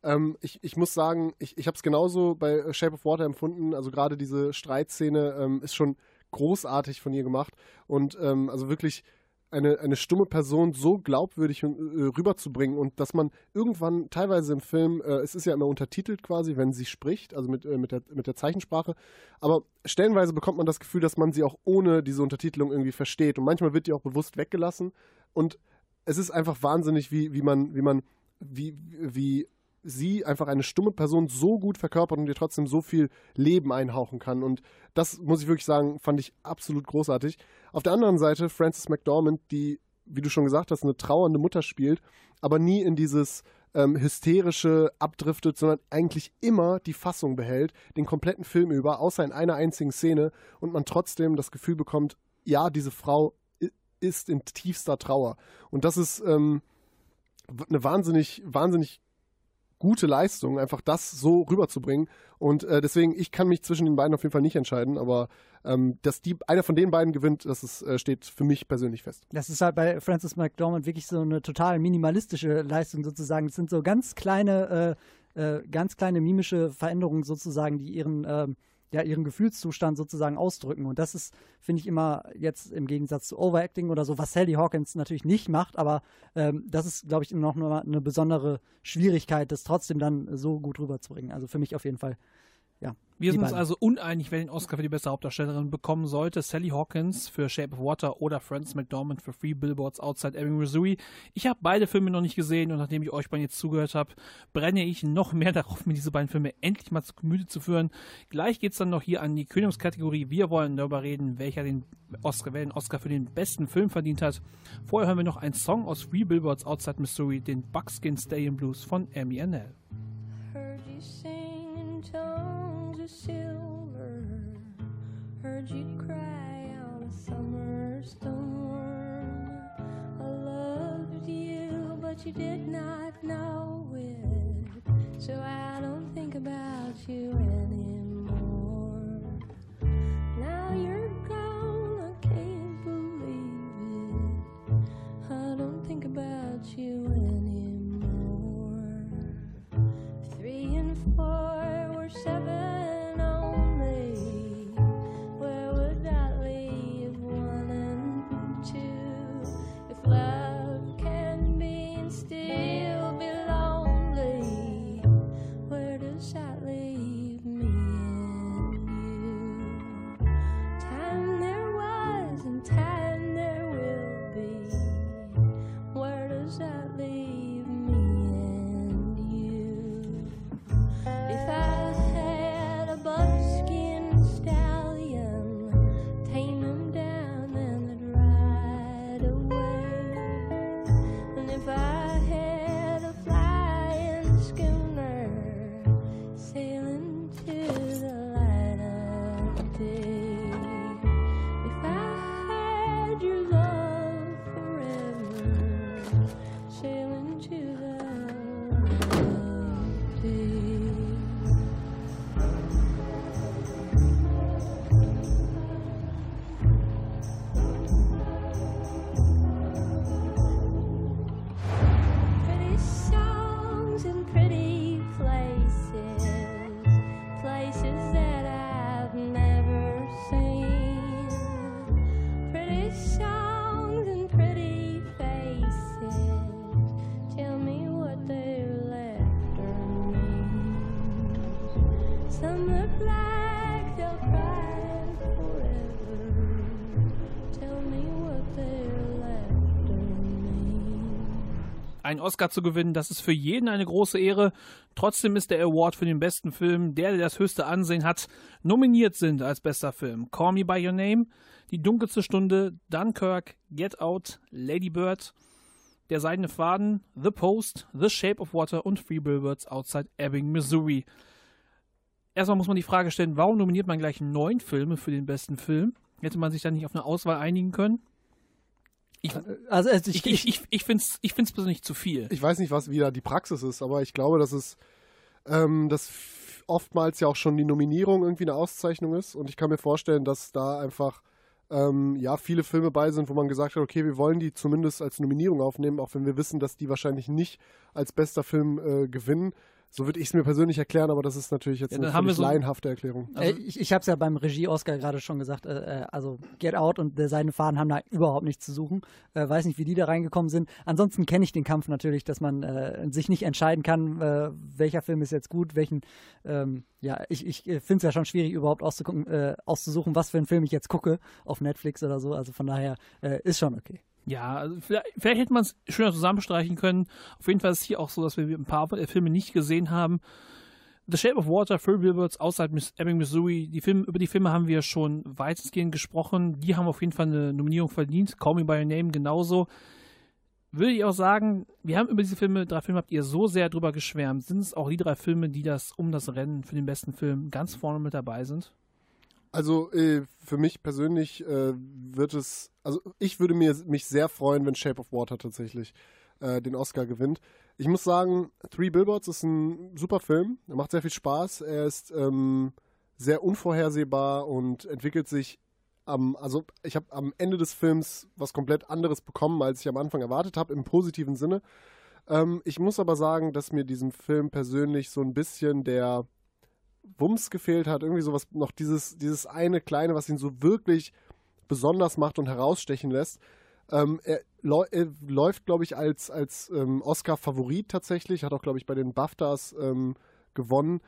[SPEAKER 7] Ähm, ich, ich muss sagen, ich, ich habe es genauso bei Shape of Water empfunden. Also gerade diese Streitszene ähm, ist schon großartig von ihr gemacht. Und ähm, also wirklich eine, eine stumme Person so glaubwürdig äh, rüberzubringen und dass man irgendwann teilweise im Film, äh, es ist ja immer untertitelt quasi, wenn sie spricht, also mit, äh, mit, der, mit der Zeichensprache, aber stellenweise bekommt man das Gefühl, dass man sie auch ohne diese Untertitelung irgendwie versteht und manchmal wird die auch bewusst weggelassen und es ist einfach wahnsinnig, wie, wie man, wie man, wie, wie sie einfach eine stumme Person so gut verkörpert und ihr trotzdem so viel Leben einhauchen kann. Und das muss ich wirklich sagen, fand ich absolut großartig. Auf der anderen Seite Frances McDormand, die, wie du schon gesagt hast, eine trauernde Mutter spielt, aber nie in dieses ähm, hysterische abdriftet, sondern eigentlich immer die Fassung behält, den kompletten Film über, außer in einer einzigen Szene und man trotzdem das Gefühl bekommt, ja, diese Frau ist in tiefster Trauer. Und das ist ähm, eine wahnsinnig, wahnsinnig gute Leistung, einfach das so rüberzubringen. Und äh, deswegen, ich kann mich zwischen den beiden auf jeden Fall nicht entscheiden, aber ähm, dass die einer von den beiden gewinnt, das ist, äh, steht für mich persönlich fest.
[SPEAKER 8] Das ist halt bei Francis McDormand wirklich so eine total minimalistische Leistung sozusagen. Es sind so ganz kleine, äh, äh, ganz kleine mimische Veränderungen sozusagen, die ihren ähm, ja, ihren Gefühlszustand sozusagen ausdrücken. Und das ist, finde ich, immer jetzt im Gegensatz zu Overacting oder so, was Sally Hawkins natürlich nicht macht, aber ähm, das ist, glaube ich, noch eine besondere Schwierigkeit, das trotzdem dann so gut rüberzubringen. Also für mich auf jeden Fall ja.
[SPEAKER 6] Wir sind uns also uneinig, wer den Oscar für die beste Hauptdarstellerin bekommen sollte. Sally Hawkins für Shape of Water oder Frances McDormand für Free Billboards Outside Ebbing, Missouri. Ich habe beide Filme noch nicht gesehen und nachdem ich euch beiden jetzt zugehört habe, brenne ich noch mehr darauf, mir diese beiden Filme endlich mal zu Gemüte zu führen. Gleich geht es dann noch hier an die Königskategorie. Wir wollen darüber reden, welcher den Oscar, wer den Oscar für den besten Film verdient hat. Vorher hören wir noch einen Song aus Free Billboards Outside Missouri, den Buckskin Stadium Blues von Amy Annell.
[SPEAKER 11] Heard you sing of silver. Heard you cry on a summer storm. I loved you, but you did not know it. So I don't think about you anymore. Now you're
[SPEAKER 6] einen Oscar zu gewinnen, das ist für jeden eine große Ehre. Trotzdem ist der Award für den besten Film, der, der das höchste Ansehen hat, nominiert sind als bester Film. Call Me By Your Name, Die dunkelste Stunde, Dunkirk, Get Out, Lady Bird, Der seidene Faden, The Post, The Shape of Water und Three Billboards Outside Ebbing, Missouri. Erstmal muss man die Frage stellen, warum nominiert man gleich neun Filme für den besten Film? Hätte man sich da nicht auf eine Auswahl einigen können? Ich,
[SPEAKER 8] Also, also
[SPEAKER 6] ich, ich, ich, ich finde es ich find's persönlich zu viel.
[SPEAKER 7] Ich weiß nicht, was wieder die Praxis ist, aber ich glaube, dass es ähm, dass oftmals ja auch schon die Nominierung irgendwie eine Auszeichnung ist und ich kann mir vorstellen, dass da einfach ähm, ja viele Filme bei sind, wo man gesagt hat, okay, wir wollen die zumindest als Nominierung aufnehmen, auch wenn wir wissen, dass die wahrscheinlich nicht als bester Film äh, gewinnen. So würde ich es mir persönlich erklären, aber das ist natürlich jetzt
[SPEAKER 6] Ja,
[SPEAKER 7] eine
[SPEAKER 6] haben so-
[SPEAKER 7] laienhafte Erklärung.
[SPEAKER 8] äh, ich ich habe es ja beim Regie-Oscar gerade schon gesagt, äh, äh, also Get Out und der Seine Faden haben da überhaupt nichts zu suchen. Äh, weiß nicht, wie die da reingekommen sind. Ansonsten kenne ich den Kampf natürlich, dass man äh, sich nicht entscheiden kann, äh, welcher Film ist jetzt gut, welchen, ähm, ja, ich, ich finde es ja schon schwierig, überhaupt auszugucken, äh, auszusuchen, was für einen Film ich jetzt gucke auf Netflix oder so. Also von daher äh, ist schon okay.
[SPEAKER 6] Ja, also vielleicht, vielleicht hätte man es schöner zusammenstreichen können. Auf jeden Fall ist es hier auch so, dass wir ein paar äh, Filme nicht gesehen haben. The Shape of Water, Three Billboards, Outside Miss Ebbing, Missouri. Die Filme, über die Filme haben wir schon weitestgehend gesprochen. Die haben auf jeden Fall eine Nominierung verdient. Call Me By Your Name genauso. Würde ich auch sagen, wir haben über diese Filme, drei Filme habt ihr so sehr drüber geschwärmt. Sind es auch die drei Filme, die das um das Rennen für den besten Film ganz vorne mit dabei sind?
[SPEAKER 7] Also äh, für mich persönlich äh, wird es, also ich würde mir, mich sehr freuen, wenn Shape of Water tatsächlich äh, den Oscar gewinnt. Ich muss sagen, Three Billboards ist ein super Film. Er macht sehr viel Spaß. Er ist ähm, sehr unvorhersehbar und entwickelt sich am, also ich habe am Ende des Films was komplett anderes bekommen, als ich am Anfang erwartet habe, im positiven Sinne. Ähm, ich muss aber sagen, dass mir diesem Film persönlich so ein bisschen der Wumms gefehlt hat, irgendwie sowas, noch dieses, dieses eine kleine, was ihn so wirklich besonders macht und herausstechen lässt. Ähm, er, er läuft, glaube ich, als, als ähm, Oscar-Favorit tatsächlich, hat auch, glaube ich, bei den BAFTAs ähm, gewonnen.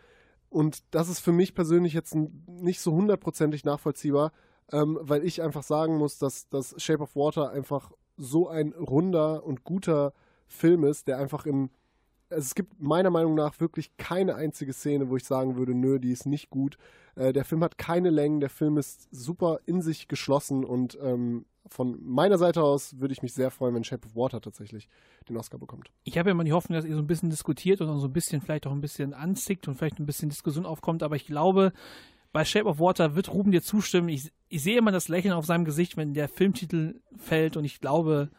[SPEAKER 7] Und das ist für mich persönlich jetzt nicht so hundertprozentig nachvollziehbar, ähm, weil ich einfach sagen muss, dass das Shape of Water einfach so ein runder und guter Film ist, der einfach in also es gibt meiner Meinung nach wirklich keine einzige Szene, wo ich sagen würde, nö, die ist nicht gut. Äh, der Film hat keine Längen, der Film ist super in sich geschlossen und ähm, von meiner Seite aus würde ich mich sehr freuen, wenn Shape of Water tatsächlich den Oscar bekommt.
[SPEAKER 6] Ich habe ja immer die Hoffnung, dass ihr so ein bisschen diskutiert und auch so ein bisschen, vielleicht auch ein bisschen anzickt und vielleicht ein bisschen Diskussion aufkommt, aber ich glaube, bei Shape of Water wird Ruben dir zustimmen. Ich, ich sehe immer das Lächeln auf seinem Gesicht, wenn der Filmtitel fällt und ich glaube,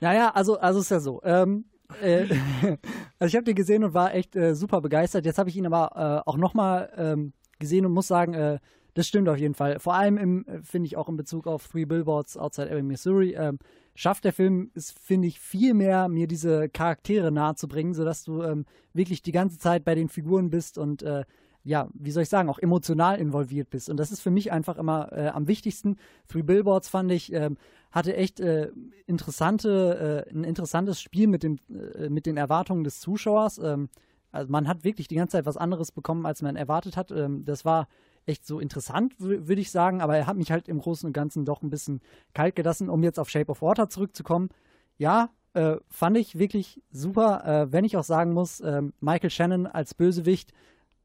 [SPEAKER 8] Naja, also, also ist ja so. Ähm, äh, also ich habe den gesehen und war echt äh, super begeistert. Jetzt habe ich ihn aber äh, auch nochmal ähm, gesehen und muss sagen, äh, das stimmt auf jeden Fall. Vor allem äh, finde ich auch in Bezug auf Three Billboards Outside Ebbing, Missouri, ähm, schafft der Film es, finde ich, viel mehr, mir diese Charaktere nahe zu bringen, sodass du ähm, wirklich die ganze Zeit bei den Figuren bist und äh, ja, wie soll ich sagen, auch emotional involviert bist. Und das ist für mich einfach immer äh, am wichtigsten. Three Billboards fand ich, ähm, hatte echt äh, interessante, äh, ein interessantes Spiel mit, dem, äh, mit den Erwartungen des Zuschauers. Ähm, also man hat wirklich die ganze Zeit was anderes bekommen, als man erwartet hat. Ähm, das war echt so interessant, wür- würde ich sagen, aber er hat mich halt im Großen und Ganzen doch ein bisschen kalt gelassen, um jetzt auf Shape of Water zurückzukommen. Ja, äh, fand ich wirklich super, äh, wenn ich auch sagen muss, ähm, Michael Shannon als Bösewicht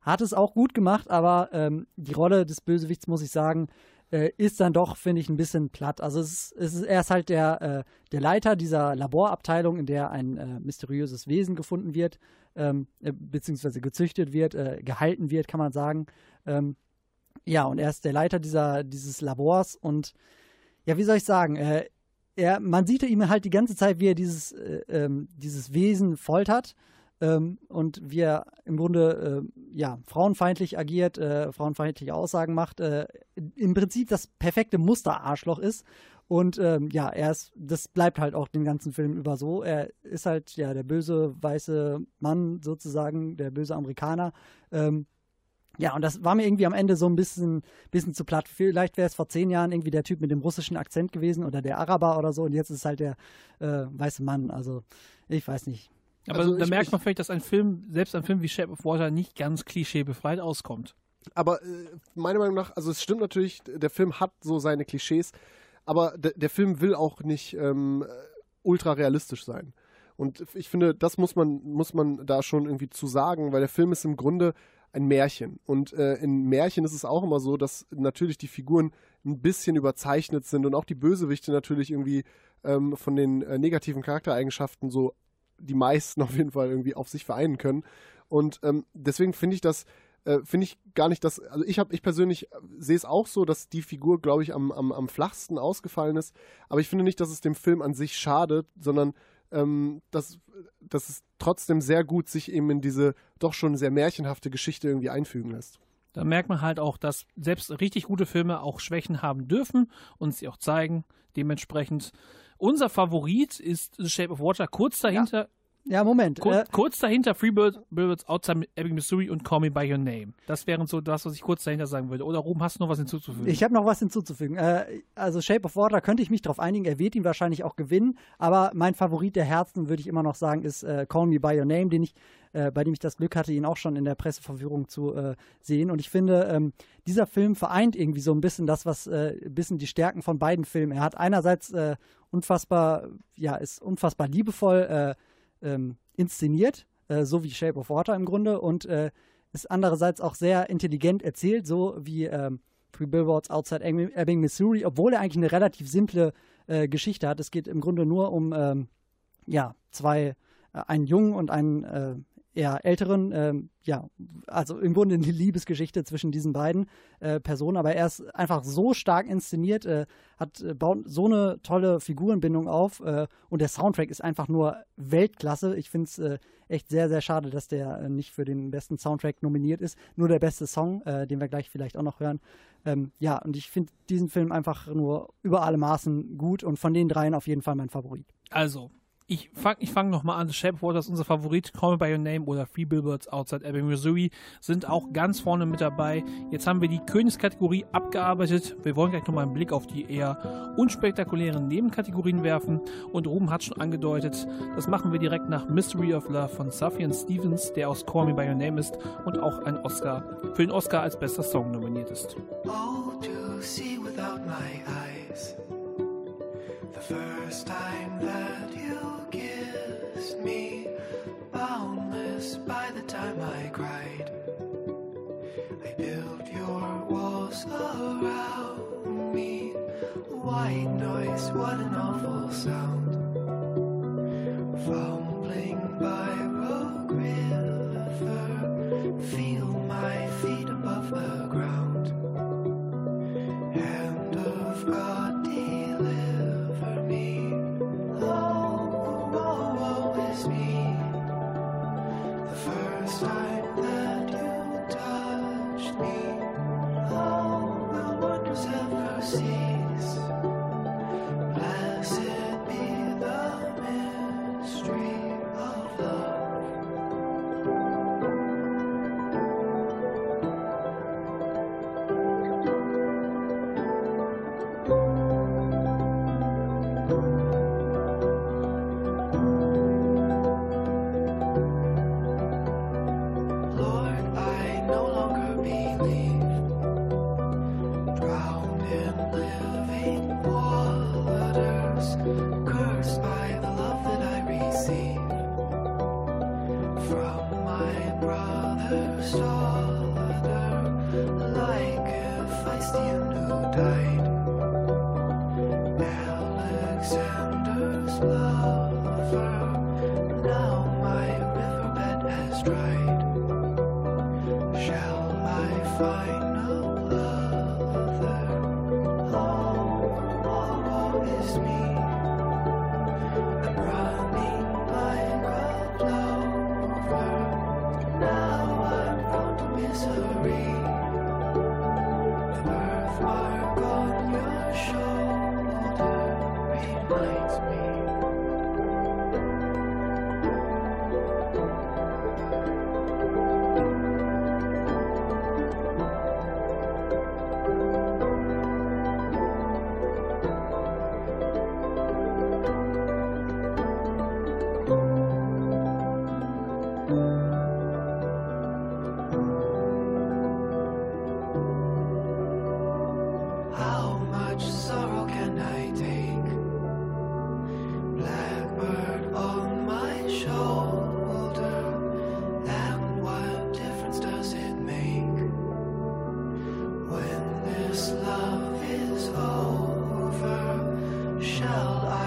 [SPEAKER 8] hat es auch gut gemacht, aber ähm, die Rolle des Bösewichts, muss ich sagen, äh, ist dann doch, finde ich, ein bisschen platt. Also es ist, es ist, er ist halt der, äh, der Leiter dieser Laborabteilung, in der ein äh, mysteriöses Wesen gefunden wird, ähm, äh, beziehungsweise gezüchtet wird, äh, gehalten wird, kann man sagen. Ähm, ja, und er ist der Leiter dieser, dieses Labors und ja, wie soll ich sagen, äh, er, man sieht ihm halt die ganze Zeit, wie er dieses, äh, ähm, dieses Wesen foltert ähm, und wie er im Grunde äh, ja, frauenfeindlich agiert, äh, frauenfeindliche Aussagen macht, äh, im Prinzip das perfekte Musterarschloch ist. Und ähm, ja, er ist, das bleibt halt auch den ganzen Film über so. Er ist halt ja der böse weiße Mann sozusagen, der böse Amerikaner. Ähm, ja, und das war mir irgendwie am Ende so ein bisschen, bisschen zu platt. Vielleicht wäre es vor zehn Jahren irgendwie der Typ mit dem russischen Akzent gewesen oder der Araber oder so und jetzt ist halt der äh, weiße Mann. Also, ich weiß nicht.
[SPEAKER 6] Aber
[SPEAKER 7] Also
[SPEAKER 6] da merkt man vielleicht, dass ein Film, selbst ein Film wie Shape of Water, nicht ganz klischeebefreit auskommt.
[SPEAKER 7] Aber äh, meiner Meinung nach, also es stimmt natürlich, der Film hat so seine Klischees, aber der, der Film will auch nicht ähm, ultra realistisch sein. Und ich finde, das muss man, muss man da schon irgendwie zu sagen, weil der Film ist im Grunde ein Märchen. Und äh, in Märchen ist es auch immer so, dass natürlich die Figuren ein bisschen überzeichnet sind und auch die Bösewichte natürlich irgendwie ähm, von den äh, negativen Charaktereigenschaften so die meisten auf jeden Fall irgendwie auf sich vereinen können. Und ähm, deswegen finde ich das, äh, finde ich gar nicht, dass, also ich habe, ich persönlich äh, sehe es auch so, dass die Figur, glaube ich, am, am, am flachsten ausgefallen ist. Aber ich finde nicht, dass es dem Film an sich schadet, sondern ähm, dass, dass es trotzdem sehr gut sich eben in diese doch schon sehr märchenhafte Geschichte irgendwie einfügen lässt.
[SPEAKER 6] Da merkt man halt auch, dass selbst richtig gute Filme auch Schwächen haben dürfen und sie auch zeigen. Dementsprechend unser Favorit ist The Shape of Water. Kurz dahinter
[SPEAKER 8] Ja, Moment.
[SPEAKER 6] Kur
[SPEAKER 8] Äh,
[SPEAKER 6] kurz dahinter Free Bird, Birds Outside Ebbing, Missouri und Call Me By Your Name. Das wären so das, was ich kurz dahinter sagen würde. Oder Ruben, hast du noch was hinzuzufügen?
[SPEAKER 8] Ich habe noch was hinzuzufügen. Äh, also Shape of Water könnte ich mich darauf einigen, er wird ihn wahrscheinlich auch gewinnen, aber mein Favorit der Herzen, würde ich immer noch sagen, ist äh, Call Me By Your Name, den ich, äh, bei dem ich das Glück hatte, ihn auch schon in der Presseverführung zu äh, sehen. Und ich finde, ähm, dieser Film vereint irgendwie so ein bisschen das, was äh, ein bisschen die Stärken von beiden Filmen. Er hat einerseits äh, unfassbar, ja, ist unfassbar liebevoll äh, ähm, inszeniert, äh, so wie Shape of Water im Grunde, und äh, ist andererseits auch sehr intelligent erzählt, so wie ähm, Three Billboards Outside Ebbing, Missouri, obwohl er eigentlich eine relativ simple äh, Geschichte hat. Es geht im Grunde nur um ähm, ja, zwei, äh, einen Jungen und einen eher älteren, ähm, ja, also im Grunde eine Liebesgeschichte zwischen diesen beiden äh, Personen, aber er ist einfach so stark inszeniert, äh, hat, äh, baut so eine tolle Figurenbindung auf äh, und der Soundtrack ist einfach nur Weltklasse. Ich finde es äh, echt sehr, sehr schade, dass der nicht für den besten Soundtrack nominiert ist. Nur der beste Song, den wir gleich vielleicht auch noch hören. Ähm, ja, und ich finde diesen Film einfach nur über alle Maßen gut und von den dreien auf jeden Fall mein Favorit.
[SPEAKER 6] Also, ich fange ich fang nochmal an. Shape ist unser Favorit. Call Me By Your Name oder Free Billboards Outside Ebbing, Missouri sind auch ganz vorne mit dabei. Jetzt haben wir die Königskategorie abgearbeitet. Wir wollen gleich nochmal einen Blick auf die eher unspektakulären Nebenkategorien werfen. Und Ruben hat schon angedeutet, das machen wir direkt nach Mystery of Love von Safian Stevens, der aus Call Me By Your Name ist und auch ein Oscar für den Oscar als bester Song nominiert ist.
[SPEAKER 12] Oh, to see without my eyes. The first time that me, boundless by the time I cried. I built your walls around me. White noise, what an awful sound. Fumbling by Rogue River, feel my feet above the ground. Hand of God, shall I?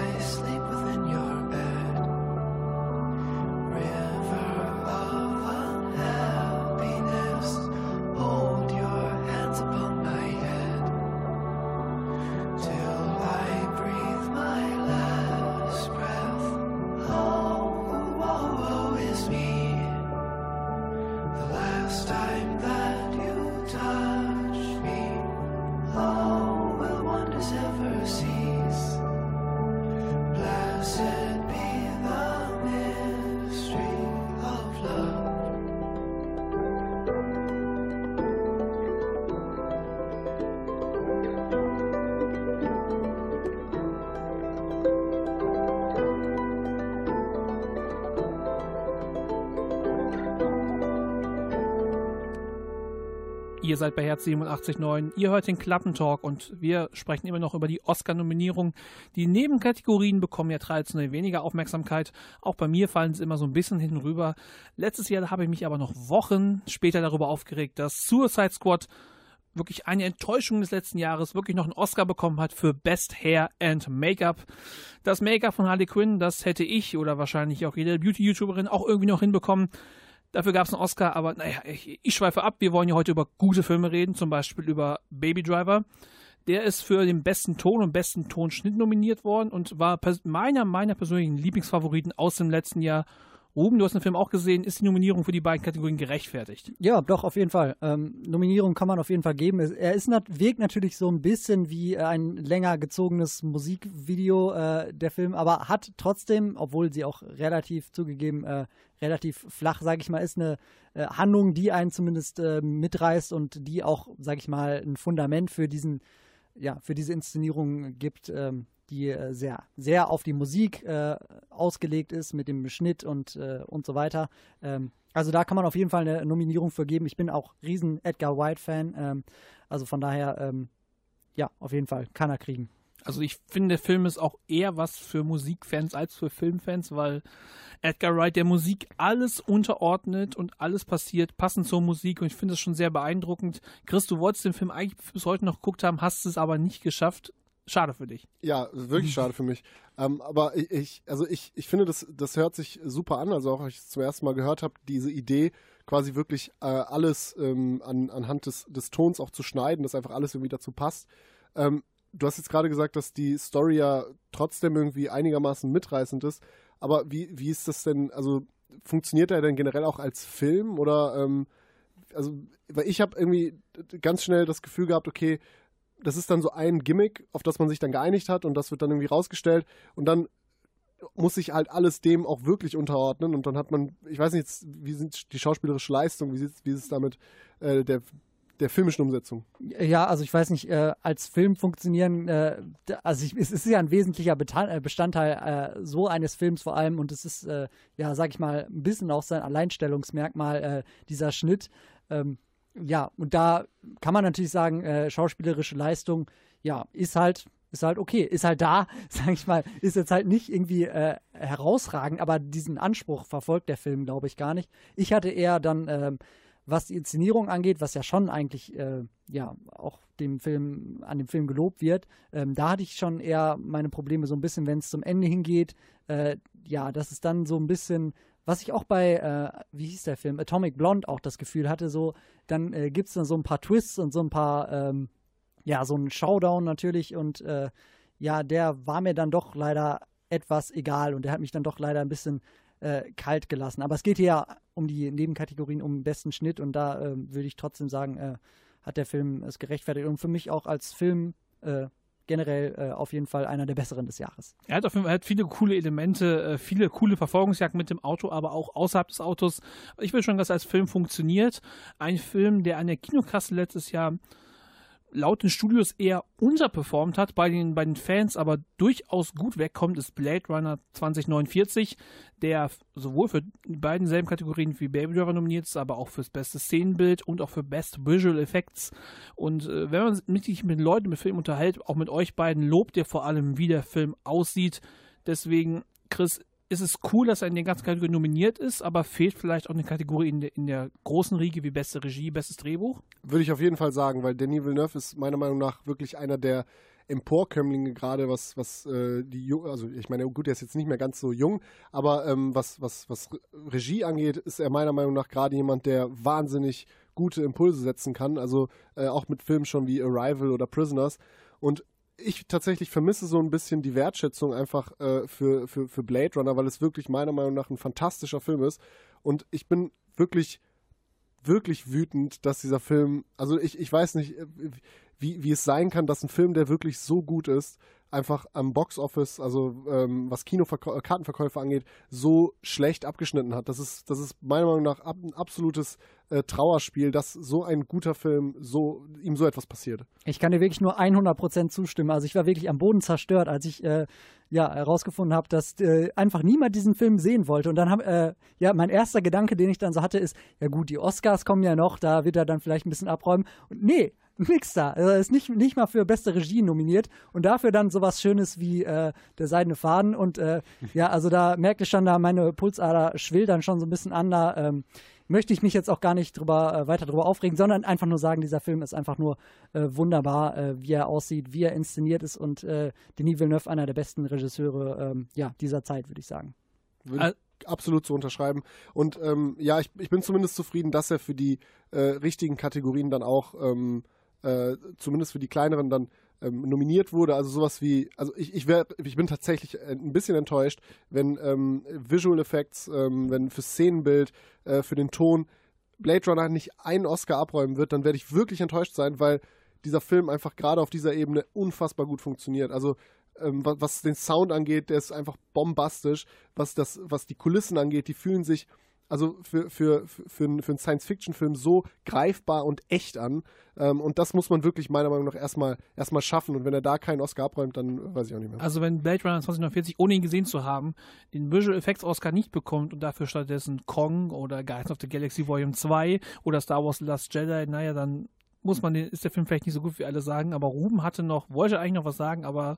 [SPEAKER 6] Ihr seid bei Herz 87.9, ihr hört den Klappentalk und wir sprechen immer noch über die Oscar-Nominierung. Die Nebenkategorien bekommen ja traditionell weniger Aufmerksamkeit. Auch bei mir fallen sie immer so ein bisschen hinten rüber. Letztes Jahr habe ich mich aber noch Wochen später darüber aufgeregt, dass Suicide Squad wirklich eine Enttäuschung des letzten Jahres wirklich noch einen Oscar bekommen hat für Best Hair and Make-up. Das Make-up von Harley Quinn, das hätte ich oder wahrscheinlich auch jede Beauty-YouTuberin auch irgendwie noch hinbekommen. Dafür gab es einen Oscar, aber naja, ich, ich schweife ab. Wir wollen ja heute über gute Filme reden, zum Beispiel über Baby Driver. Der ist für den besten Ton und besten Tonschnitt nominiert worden und war meiner, meiner persönlichen Lieblingsfavoriten aus dem letzten Jahr Ruben, du hast den Film auch gesehen. Ist die Nominierung für die beiden Kategorien gerechtfertigt?
[SPEAKER 8] Ja, doch, auf jeden Fall. Ähm, Nominierung kann man auf jeden Fall geben. Er ist, wirkt natürlich so ein bisschen wie ein länger gezogenes Musikvideo, äh, der Film, aber hat trotzdem, obwohl sie auch relativ zugegeben, äh, relativ flach, sage ich mal, ist eine äh, Handlung, die einen zumindest äh, mitreißt und die auch, sage ich mal, ein Fundament für diesen, ja, für diese Inszenierung gibt. Ähm, die äh, sehr, sehr auf die Musik äh, ausgelegt ist mit dem Schnitt und, äh, und so weiter. Ähm, also da kann man auf jeden Fall eine Nominierung für geben. Ich bin auch riesen Edgar White-Fan. Ähm, also von daher, ähm, ja, auf jeden Fall kann er kriegen.
[SPEAKER 6] Also ich finde, der Film ist auch eher was für Musikfans als für Filmfans, weil Edgar Wright der Musik alles unterordnet und alles passiert passend zur Musik und ich finde das schon sehr beeindruckend. Chris, du wolltest den Film eigentlich bis heute noch geguckt haben, hast es aber nicht geschafft. Schade für dich.
[SPEAKER 7] Ja, wirklich schade für mich. Ähm, aber ich, also ich, ich finde, das, das hört sich super an. Also auch, als ich es zum ersten Mal gehört habe, diese Idee, quasi wirklich äh, alles ähm, an, anhand des, des Tons auch zu schneiden, dass einfach alles irgendwie dazu passt. Ähm, du hast jetzt gerade gesagt, dass die Story ja trotzdem irgendwie einigermaßen mitreißend ist. Aber wie, wie ist das denn, also funktioniert er denn generell auch als Film oder, ähm, also, weil ich habe irgendwie ganz schnell das Gefühl gehabt, okay, das ist dann so ein Gimmick, auf das man sich dann geeinigt hat und das wird dann irgendwie rausgestellt und dann muss sich halt alles dem auch wirklich unterordnen und dann hat man, ich weiß nicht, wie sind die schauspielerische Leistung, wie, wie ist es damit äh, der, der filmischen Umsetzung?
[SPEAKER 8] Ja, also ich weiß nicht, äh, als Film funktionieren, äh, also ich, es ist ja ein wesentlicher äh, Bestandteil äh, so eines Films vor allem und es ist, äh, ja, sag ich mal, ein bisschen auch sein Alleinstellungsmerkmal, äh, dieser Schnitt. Ähm, ja, und da kann man natürlich sagen, äh, schauspielerische Leistung, ja, ist halt, ist halt okay, ist halt da, sag ich mal, ist jetzt halt nicht irgendwie äh, herausragend, aber diesen Anspruch verfolgt der Film, glaube ich, gar nicht. Ich hatte eher dann, ähm, was die Inszenierung angeht, was ja schon eigentlich, äh, ja, auch dem Film, an dem Film gelobt wird, ähm, da hatte ich schon eher meine Probleme so ein bisschen, wenn es zum Ende hingeht, äh, ja, dass es dann so ein bisschen was ich auch bei, äh, wie hieß der Film, Atomic Blonde auch das Gefühl hatte, so, dann äh, gibt es dann so ein paar Twists und so ein paar, ähm, ja, so ein Showdown natürlich und äh, ja, der war mir dann doch leider etwas egal und der hat mich dann doch leider ein bisschen äh, kalt gelassen. Aber es geht hier ja um die Nebenkategorien, um den besten Schnitt und da äh, würde ich trotzdem sagen, äh, hat der Film es gerechtfertigt und für mich auch als Film äh, generell äh, auf jeden Fall einer der besseren des Jahres.
[SPEAKER 6] Er hat auf jeden Fall hat viele coole Elemente, äh, viele coole Verfolgungsjagden mit dem Auto, aber auch außerhalb des Autos. Ich will schon, dass er als Film funktioniert. Ein Film, der an der Kinokasse letztes Jahr laut den Studios eher unterperformt hat, bei den, bei den Fans aber durchaus gut wegkommt, ist Blade Runner 2049, der sowohl für die beiden selben Kategorien wie Baby Driver nominiert ist, aber auch fürs beste Szenenbild und auch für Best Visual Effects. Und äh, wenn man sich mit Leuten mit Film unterhält, auch mit euch beiden, lobt ihr vor allem, wie der Film aussieht. Deswegen, Chris, ist es cool, dass er in den ganzen Kategorien nominiert ist, aber fehlt vielleicht auch eine Kategorie in der, in der großen Riege wie beste Regie, bestes Drehbuch?
[SPEAKER 7] Würde ich auf jeden Fall sagen, weil Denis Villeneuve ist meiner Meinung nach wirklich einer der Emporkömmlinge gerade, was, was äh, die, also ich meine, gut, er ist jetzt nicht mehr ganz so jung, aber ähm, was, was, was Regie angeht, ist er meiner Meinung nach gerade jemand, der wahnsinnig gute Impulse setzen kann, also äh, auch mit Filmen schon wie Arrival oder Prisoners und ich tatsächlich vermisse so ein bisschen die Wertschätzung einfach äh, für, für, für Blade Runner, weil es wirklich meiner Meinung nach ein fantastischer Film ist. Und ich bin wirklich, wirklich wütend, dass dieser Film, also ich, ich weiß nicht, äh, wie, wie es sein kann, dass ein Film, der wirklich so gut ist, einfach am Boxoffice, also ähm, was Kinokartenverkäufe angeht, so schlecht abgeschnitten hat. Das ist, das ist meiner Meinung nach ab, ein absolutes äh, Trauerspiel, dass so ein guter Film so ihm so etwas passiert.
[SPEAKER 8] Ich kann dir wirklich nur 100% zustimmen. Also ich war wirklich am Boden zerstört, als ich äh, ja herausgefunden habe, dass äh, einfach niemand diesen Film sehen wollte. Und dann habe äh, ja mein erster Gedanke, den ich dann so hatte, ist ja gut, die Oscars kommen ja noch, da wird er dann vielleicht ein bisschen abräumen. Und nee, nix da. Er ist nicht, nicht mal für beste Regie nominiert und dafür dann sowas Schönes wie äh, der seidene Faden. Und äh, ja, also da merkte ich schon, da meine Pulsader schwillt dann schon so ein bisschen an. Da ähm, möchte ich mich jetzt auch gar nicht drüber, äh, weiter drüber aufregen, sondern einfach nur sagen, dieser Film ist einfach nur äh, wunderbar, äh, wie er aussieht, wie er inszeniert ist und äh, Denis Villeneuve einer der besten Regisseure ähm, ja, dieser Zeit, würde ich sagen.
[SPEAKER 7] Würde ich absolut zu unterschreiben. Und ähm, ja, ich, ich bin zumindest zufrieden, dass er für die äh, richtigen Kategorien dann auch, ähm, äh, zumindest für die kleineren, dann ähm, nominiert wurde. Also sowas wie, also ich, ich, wär, ich bin tatsächlich ein bisschen enttäuscht, wenn ähm, Visual Effects, ähm, wenn für Szenenbild, äh, für den Ton Blade Runner nicht einen Oscar abräumen wird, dann werde ich wirklich enttäuscht sein, weil dieser Film einfach gerade auf dieser Ebene unfassbar gut funktioniert. Also ähm, was, was den Sound angeht, der ist einfach bombastisch. Was, das, was die Kulissen angeht, die fühlen sich also für, für, für, für einen Science-Fiction-Film so greifbar und echt an. Ähm, und das muss man wirklich meiner Meinung nach erstmal erstmal schaffen. Und wenn er da keinen Oscar abräumt, dann weiß ich auch nicht mehr.
[SPEAKER 6] Also wenn Blade Runner 2049, ohne ihn gesehen zu haben, den Visual Effects Oscar nicht bekommt und dafür stattdessen Kong oder Guardians of the Galaxy Volume 2 oder Star Wars Last Jedi, naja, dann muss man den, ist der Film vielleicht nicht so gut wie alle sagen, aber Ruben hatte noch, wollte eigentlich noch was sagen, aber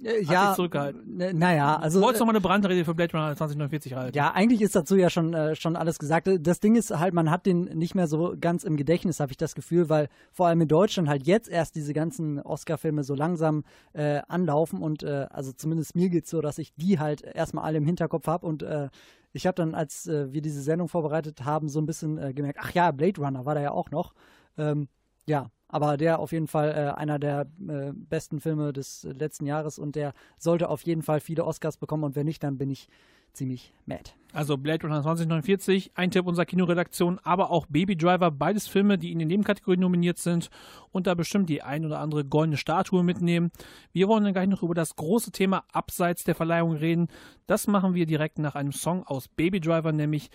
[SPEAKER 8] ja,
[SPEAKER 6] sich zurückgehalten.
[SPEAKER 8] naja, also.
[SPEAKER 6] Wolltest noch mal eine Brandrede für Blade Runner 2049 halten?
[SPEAKER 8] Ja, eigentlich ist dazu ja schon, äh, schon alles gesagt. Das Ding ist halt, man hat den nicht mehr so ganz im Gedächtnis, habe ich das Gefühl, weil vor allem in Deutschland halt jetzt erst diese ganzen Oscar-Filme so langsam äh, anlaufen und äh, also zumindest mir geht's so, dass ich die halt erstmal alle im Hinterkopf habe und äh, ich habe dann, als äh, wir diese Sendung vorbereitet haben, so ein bisschen äh, gemerkt, ach ja, Blade Runner war da ja auch noch. Ähm, ja, aber der auf jeden Fall äh, einer der äh, besten Filme des äh, letzten Jahres und der sollte auf jeden Fall viele Oscars bekommen und wenn nicht, dann bin ich ziemlich mad.
[SPEAKER 6] Also Blade Runner 2049, ein Tipp unserer Kinoredaktion, aber auch Baby Driver, beides Filme, die in den Nebenkategorien nominiert sind und da bestimmt die ein oder andere goldene Statue mitnehmen. Wir wollen dann gleich noch über das große Thema abseits der Verleihung reden. Das machen wir direkt nach einem Song aus Baby Driver, nämlich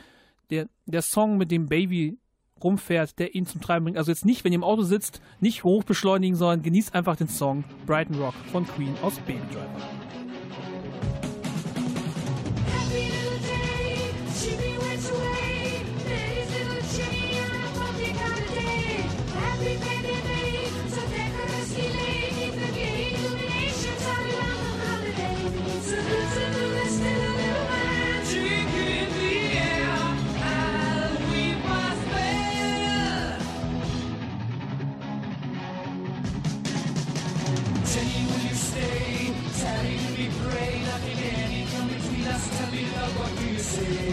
[SPEAKER 6] der, der Song, mit dem Baby rumfährt, der ihn zum Treiben bringt. Also jetzt nicht, wenn ihr im Auto sitzt, nicht hoch beschleunigen, sondern genießt einfach den Song Brighton Rock von Queen aus Baby Driver.
[SPEAKER 12] see.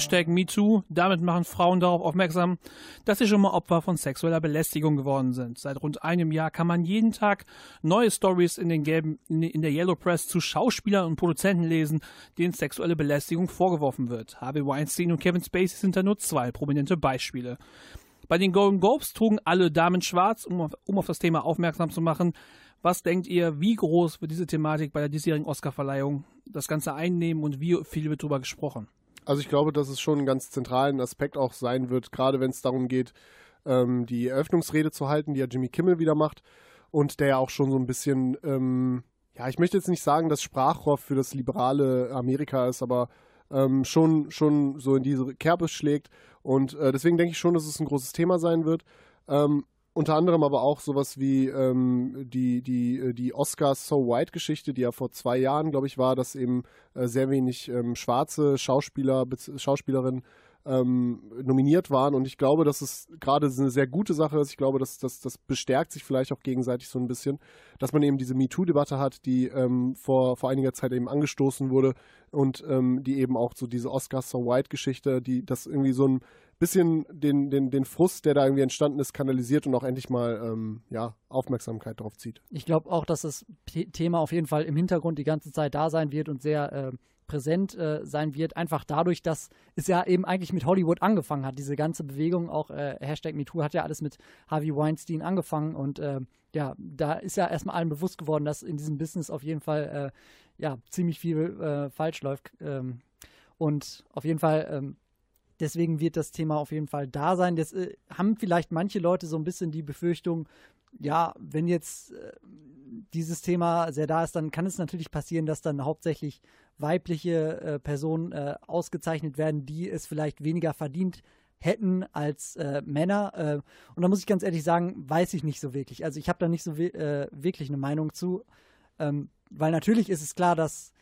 [SPEAKER 6] Hashtag MeToo. Damit machen Frauen darauf aufmerksam, dass sie schon mal Opfer von sexueller Belästigung geworden sind. Seit rund einem Jahr kann man jeden Tag neue Stories in den gelben, in der Yellow Press zu Schauspielern und Produzenten lesen, denen sexuelle Belästigung vorgeworfen wird. Harvey Weinstein und Kevin Spacey sind da nur zwei prominente Beispiele. Bei den Golden Globes trugen alle Damen schwarz, um auf, um auf das Thema aufmerksam zu machen. Was denkt ihr, wie groß wird diese Thematik bei der diesjährigen Oscarverleihung das Ganze einnehmen und wie viel wird darüber gesprochen?
[SPEAKER 7] Also ich glaube, dass es schon einen ganz zentralen Aspekt auch sein wird, gerade wenn es darum geht, ähm, die Eröffnungsrede zu halten, die ja Jimmy Kimmel wieder macht und der ja auch schon so ein bisschen, ähm, ja, ich möchte jetzt nicht sagen, das Sprachrohr für das liberale Amerika ist, aber ähm, schon, schon so in diese Kerbe schlägt. Und äh, deswegen denke ich schon, dass es ein großes Thema sein wird. Ähm, unter anderem aber auch sowas wie ähm, die, die, äh, die Oscar So White Geschichte, die ja vor zwei Jahren, glaube ich, war, dass eben äh, sehr wenig ähm, schwarze Schauspieler, Schauspielerinnen ähm, nominiert waren. Und ich glaube, dass es gerade eine sehr gute Sache ist. Ich glaube, dass, dass das bestärkt sich vielleicht auch gegenseitig so ein bisschen, dass man eben diese MeToo-Debatte hat, die ähm, vor, vor einiger Zeit eben angestoßen wurde und ähm, die eben auch so diese Oscar So White-Geschichte, die das irgendwie so ein bisschen den, den, den Frust, der da irgendwie entstanden ist, kanalisiert und auch endlich mal ähm, ja, Aufmerksamkeit darauf zieht.
[SPEAKER 8] Ich glaube auch, dass das Thema auf jeden Fall im Hintergrund die ganze Zeit da sein wird und sehr äh, präsent äh, sein wird, einfach dadurch, dass es ja eben eigentlich mit Hollywood angefangen hat. Diese ganze Bewegung, auch äh, Hashtag MeToo, hat ja alles mit Harvey Weinstein angefangen und äh, ja, da ist ja erstmal allen bewusst geworden, dass in diesem Business auf jeden Fall äh, ja ziemlich viel äh, falsch läuft. Ähm, und auf jeden Fall ähm, Deswegen wird das Thema auf jeden Fall da sein. Das äh, haben vielleicht manche Leute so ein bisschen die Befürchtung, ja, wenn jetzt äh, dieses Thema sehr da ist, dann kann es natürlich passieren, dass dann hauptsächlich weibliche äh, Personen äh, ausgezeichnet werden, die es vielleicht weniger verdient hätten als äh, Männer. Äh, und da muss ich ganz ehrlich sagen, weiß ich nicht so wirklich. Also ich habe da nicht so wirklich eine Meinung zu, ähm, weil natürlich ist es klar, dass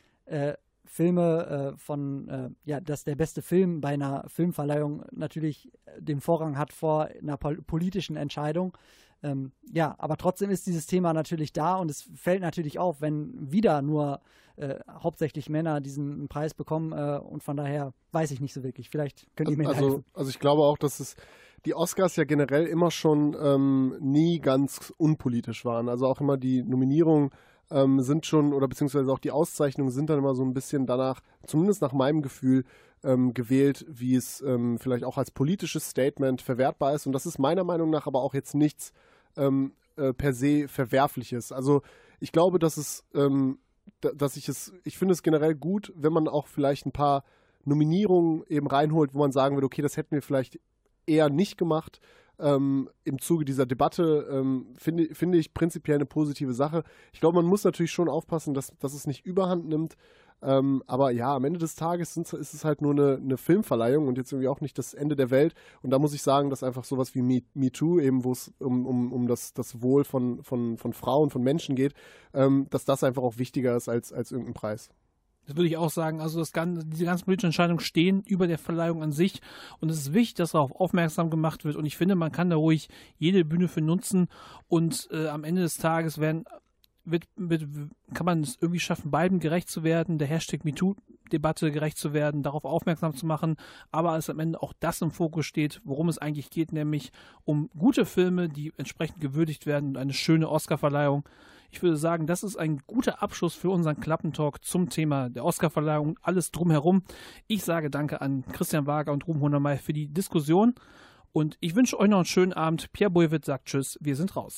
[SPEAKER 8] Filme äh, von, äh, ja, dass der beste Film bei einer Filmverleihung natürlich den Vorrang hat vor einer pol politischen Entscheidung. Ähm, ja, aber trotzdem ist dieses Thema natürlich da und es fällt natürlich auf, wenn wieder nur äh, hauptsächlich Männer diesen Preis bekommen äh, und von daher weiß ich nicht so wirklich. Vielleicht könnt ihr mir
[SPEAKER 7] also,
[SPEAKER 8] helfen.
[SPEAKER 7] Also ich glaube auch, dass es die Oscars ja generell immer schon ähm, nie ganz unpolitisch waren. Also auch immer die Nominierung ähm, sind schon, oder beziehungsweise auch die Auszeichnungen sind dann immer so ein bisschen danach, zumindest nach meinem Gefühl, ähm, gewählt, wie es ähm, vielleicht auch als politisches Statement verwertbar ist. Und das ist meiner Meinung nach aber auch jetzt nichts ähm, äh, per se Verwerfliches. Also ich glaube, dass es, ähm, dass ich es, ich finde es generell gut, wenn man auch vielleicht ein paar Nominierungen eben reinholt, wo man sagen würde, okay, das hätten wir vielleicht eher nicht gemacht ähm, im Zuge dieser Debatte ähm, finde, finde ich prinzipiell eine positive Sache. Ich glaube, man muss natürlich schon aufpassen, dass, dass es nicht überhand nimmt. Ähm, aber ja, am Ende des Tages ist es halt nur eine, eine, Filmverleihung und jetzt irgendwie auch nicht das Ende der Welt. Und da muss ich sagen, dass einfach sowas wie Me, Me Too, eben wo es um, um, um das, das Wohl von, von, von Frauen, von Menschen geht, ähm, dass das einfach auch wichtiger ist als, als irgendein Preis.
[SPEAKER 6] Das würde ich auch sagen. Also das ganze, diese ganzen politischen Entscheidungen stehen über der Verleihung an sich. Und es ist wichtig, dass darauf aufmerksam gemacht wird. Und ich finde, man kann da ruhig jede Bühne für nutzen. Und äh, am Ende des Tages werden, wird, wird, kann man es irgendwie schaffen, beiden gerecht zu werden, der Hashtag MeToo-Debatte gerecht zu werden, darauf aufmerksam zu machen, aber als am Ende auch das im Fokus steht, worum es eigentlich geht, nämlich um gute Filme, die entsprechend gewürdigt werden und eine schöne Oscarverleihung. Ich würde sagen, das ist ein guter Abschluss für unseren Klappentalk zum Thema der Oscarverleihung, alles drumherum. Ich sage danke an Christian Wager und Ruben Hundermeier für die Diskussion und ich wünsche euch noch einen schönen Abend. Pierre Boywitt sagt Tschüss, wir sind raus.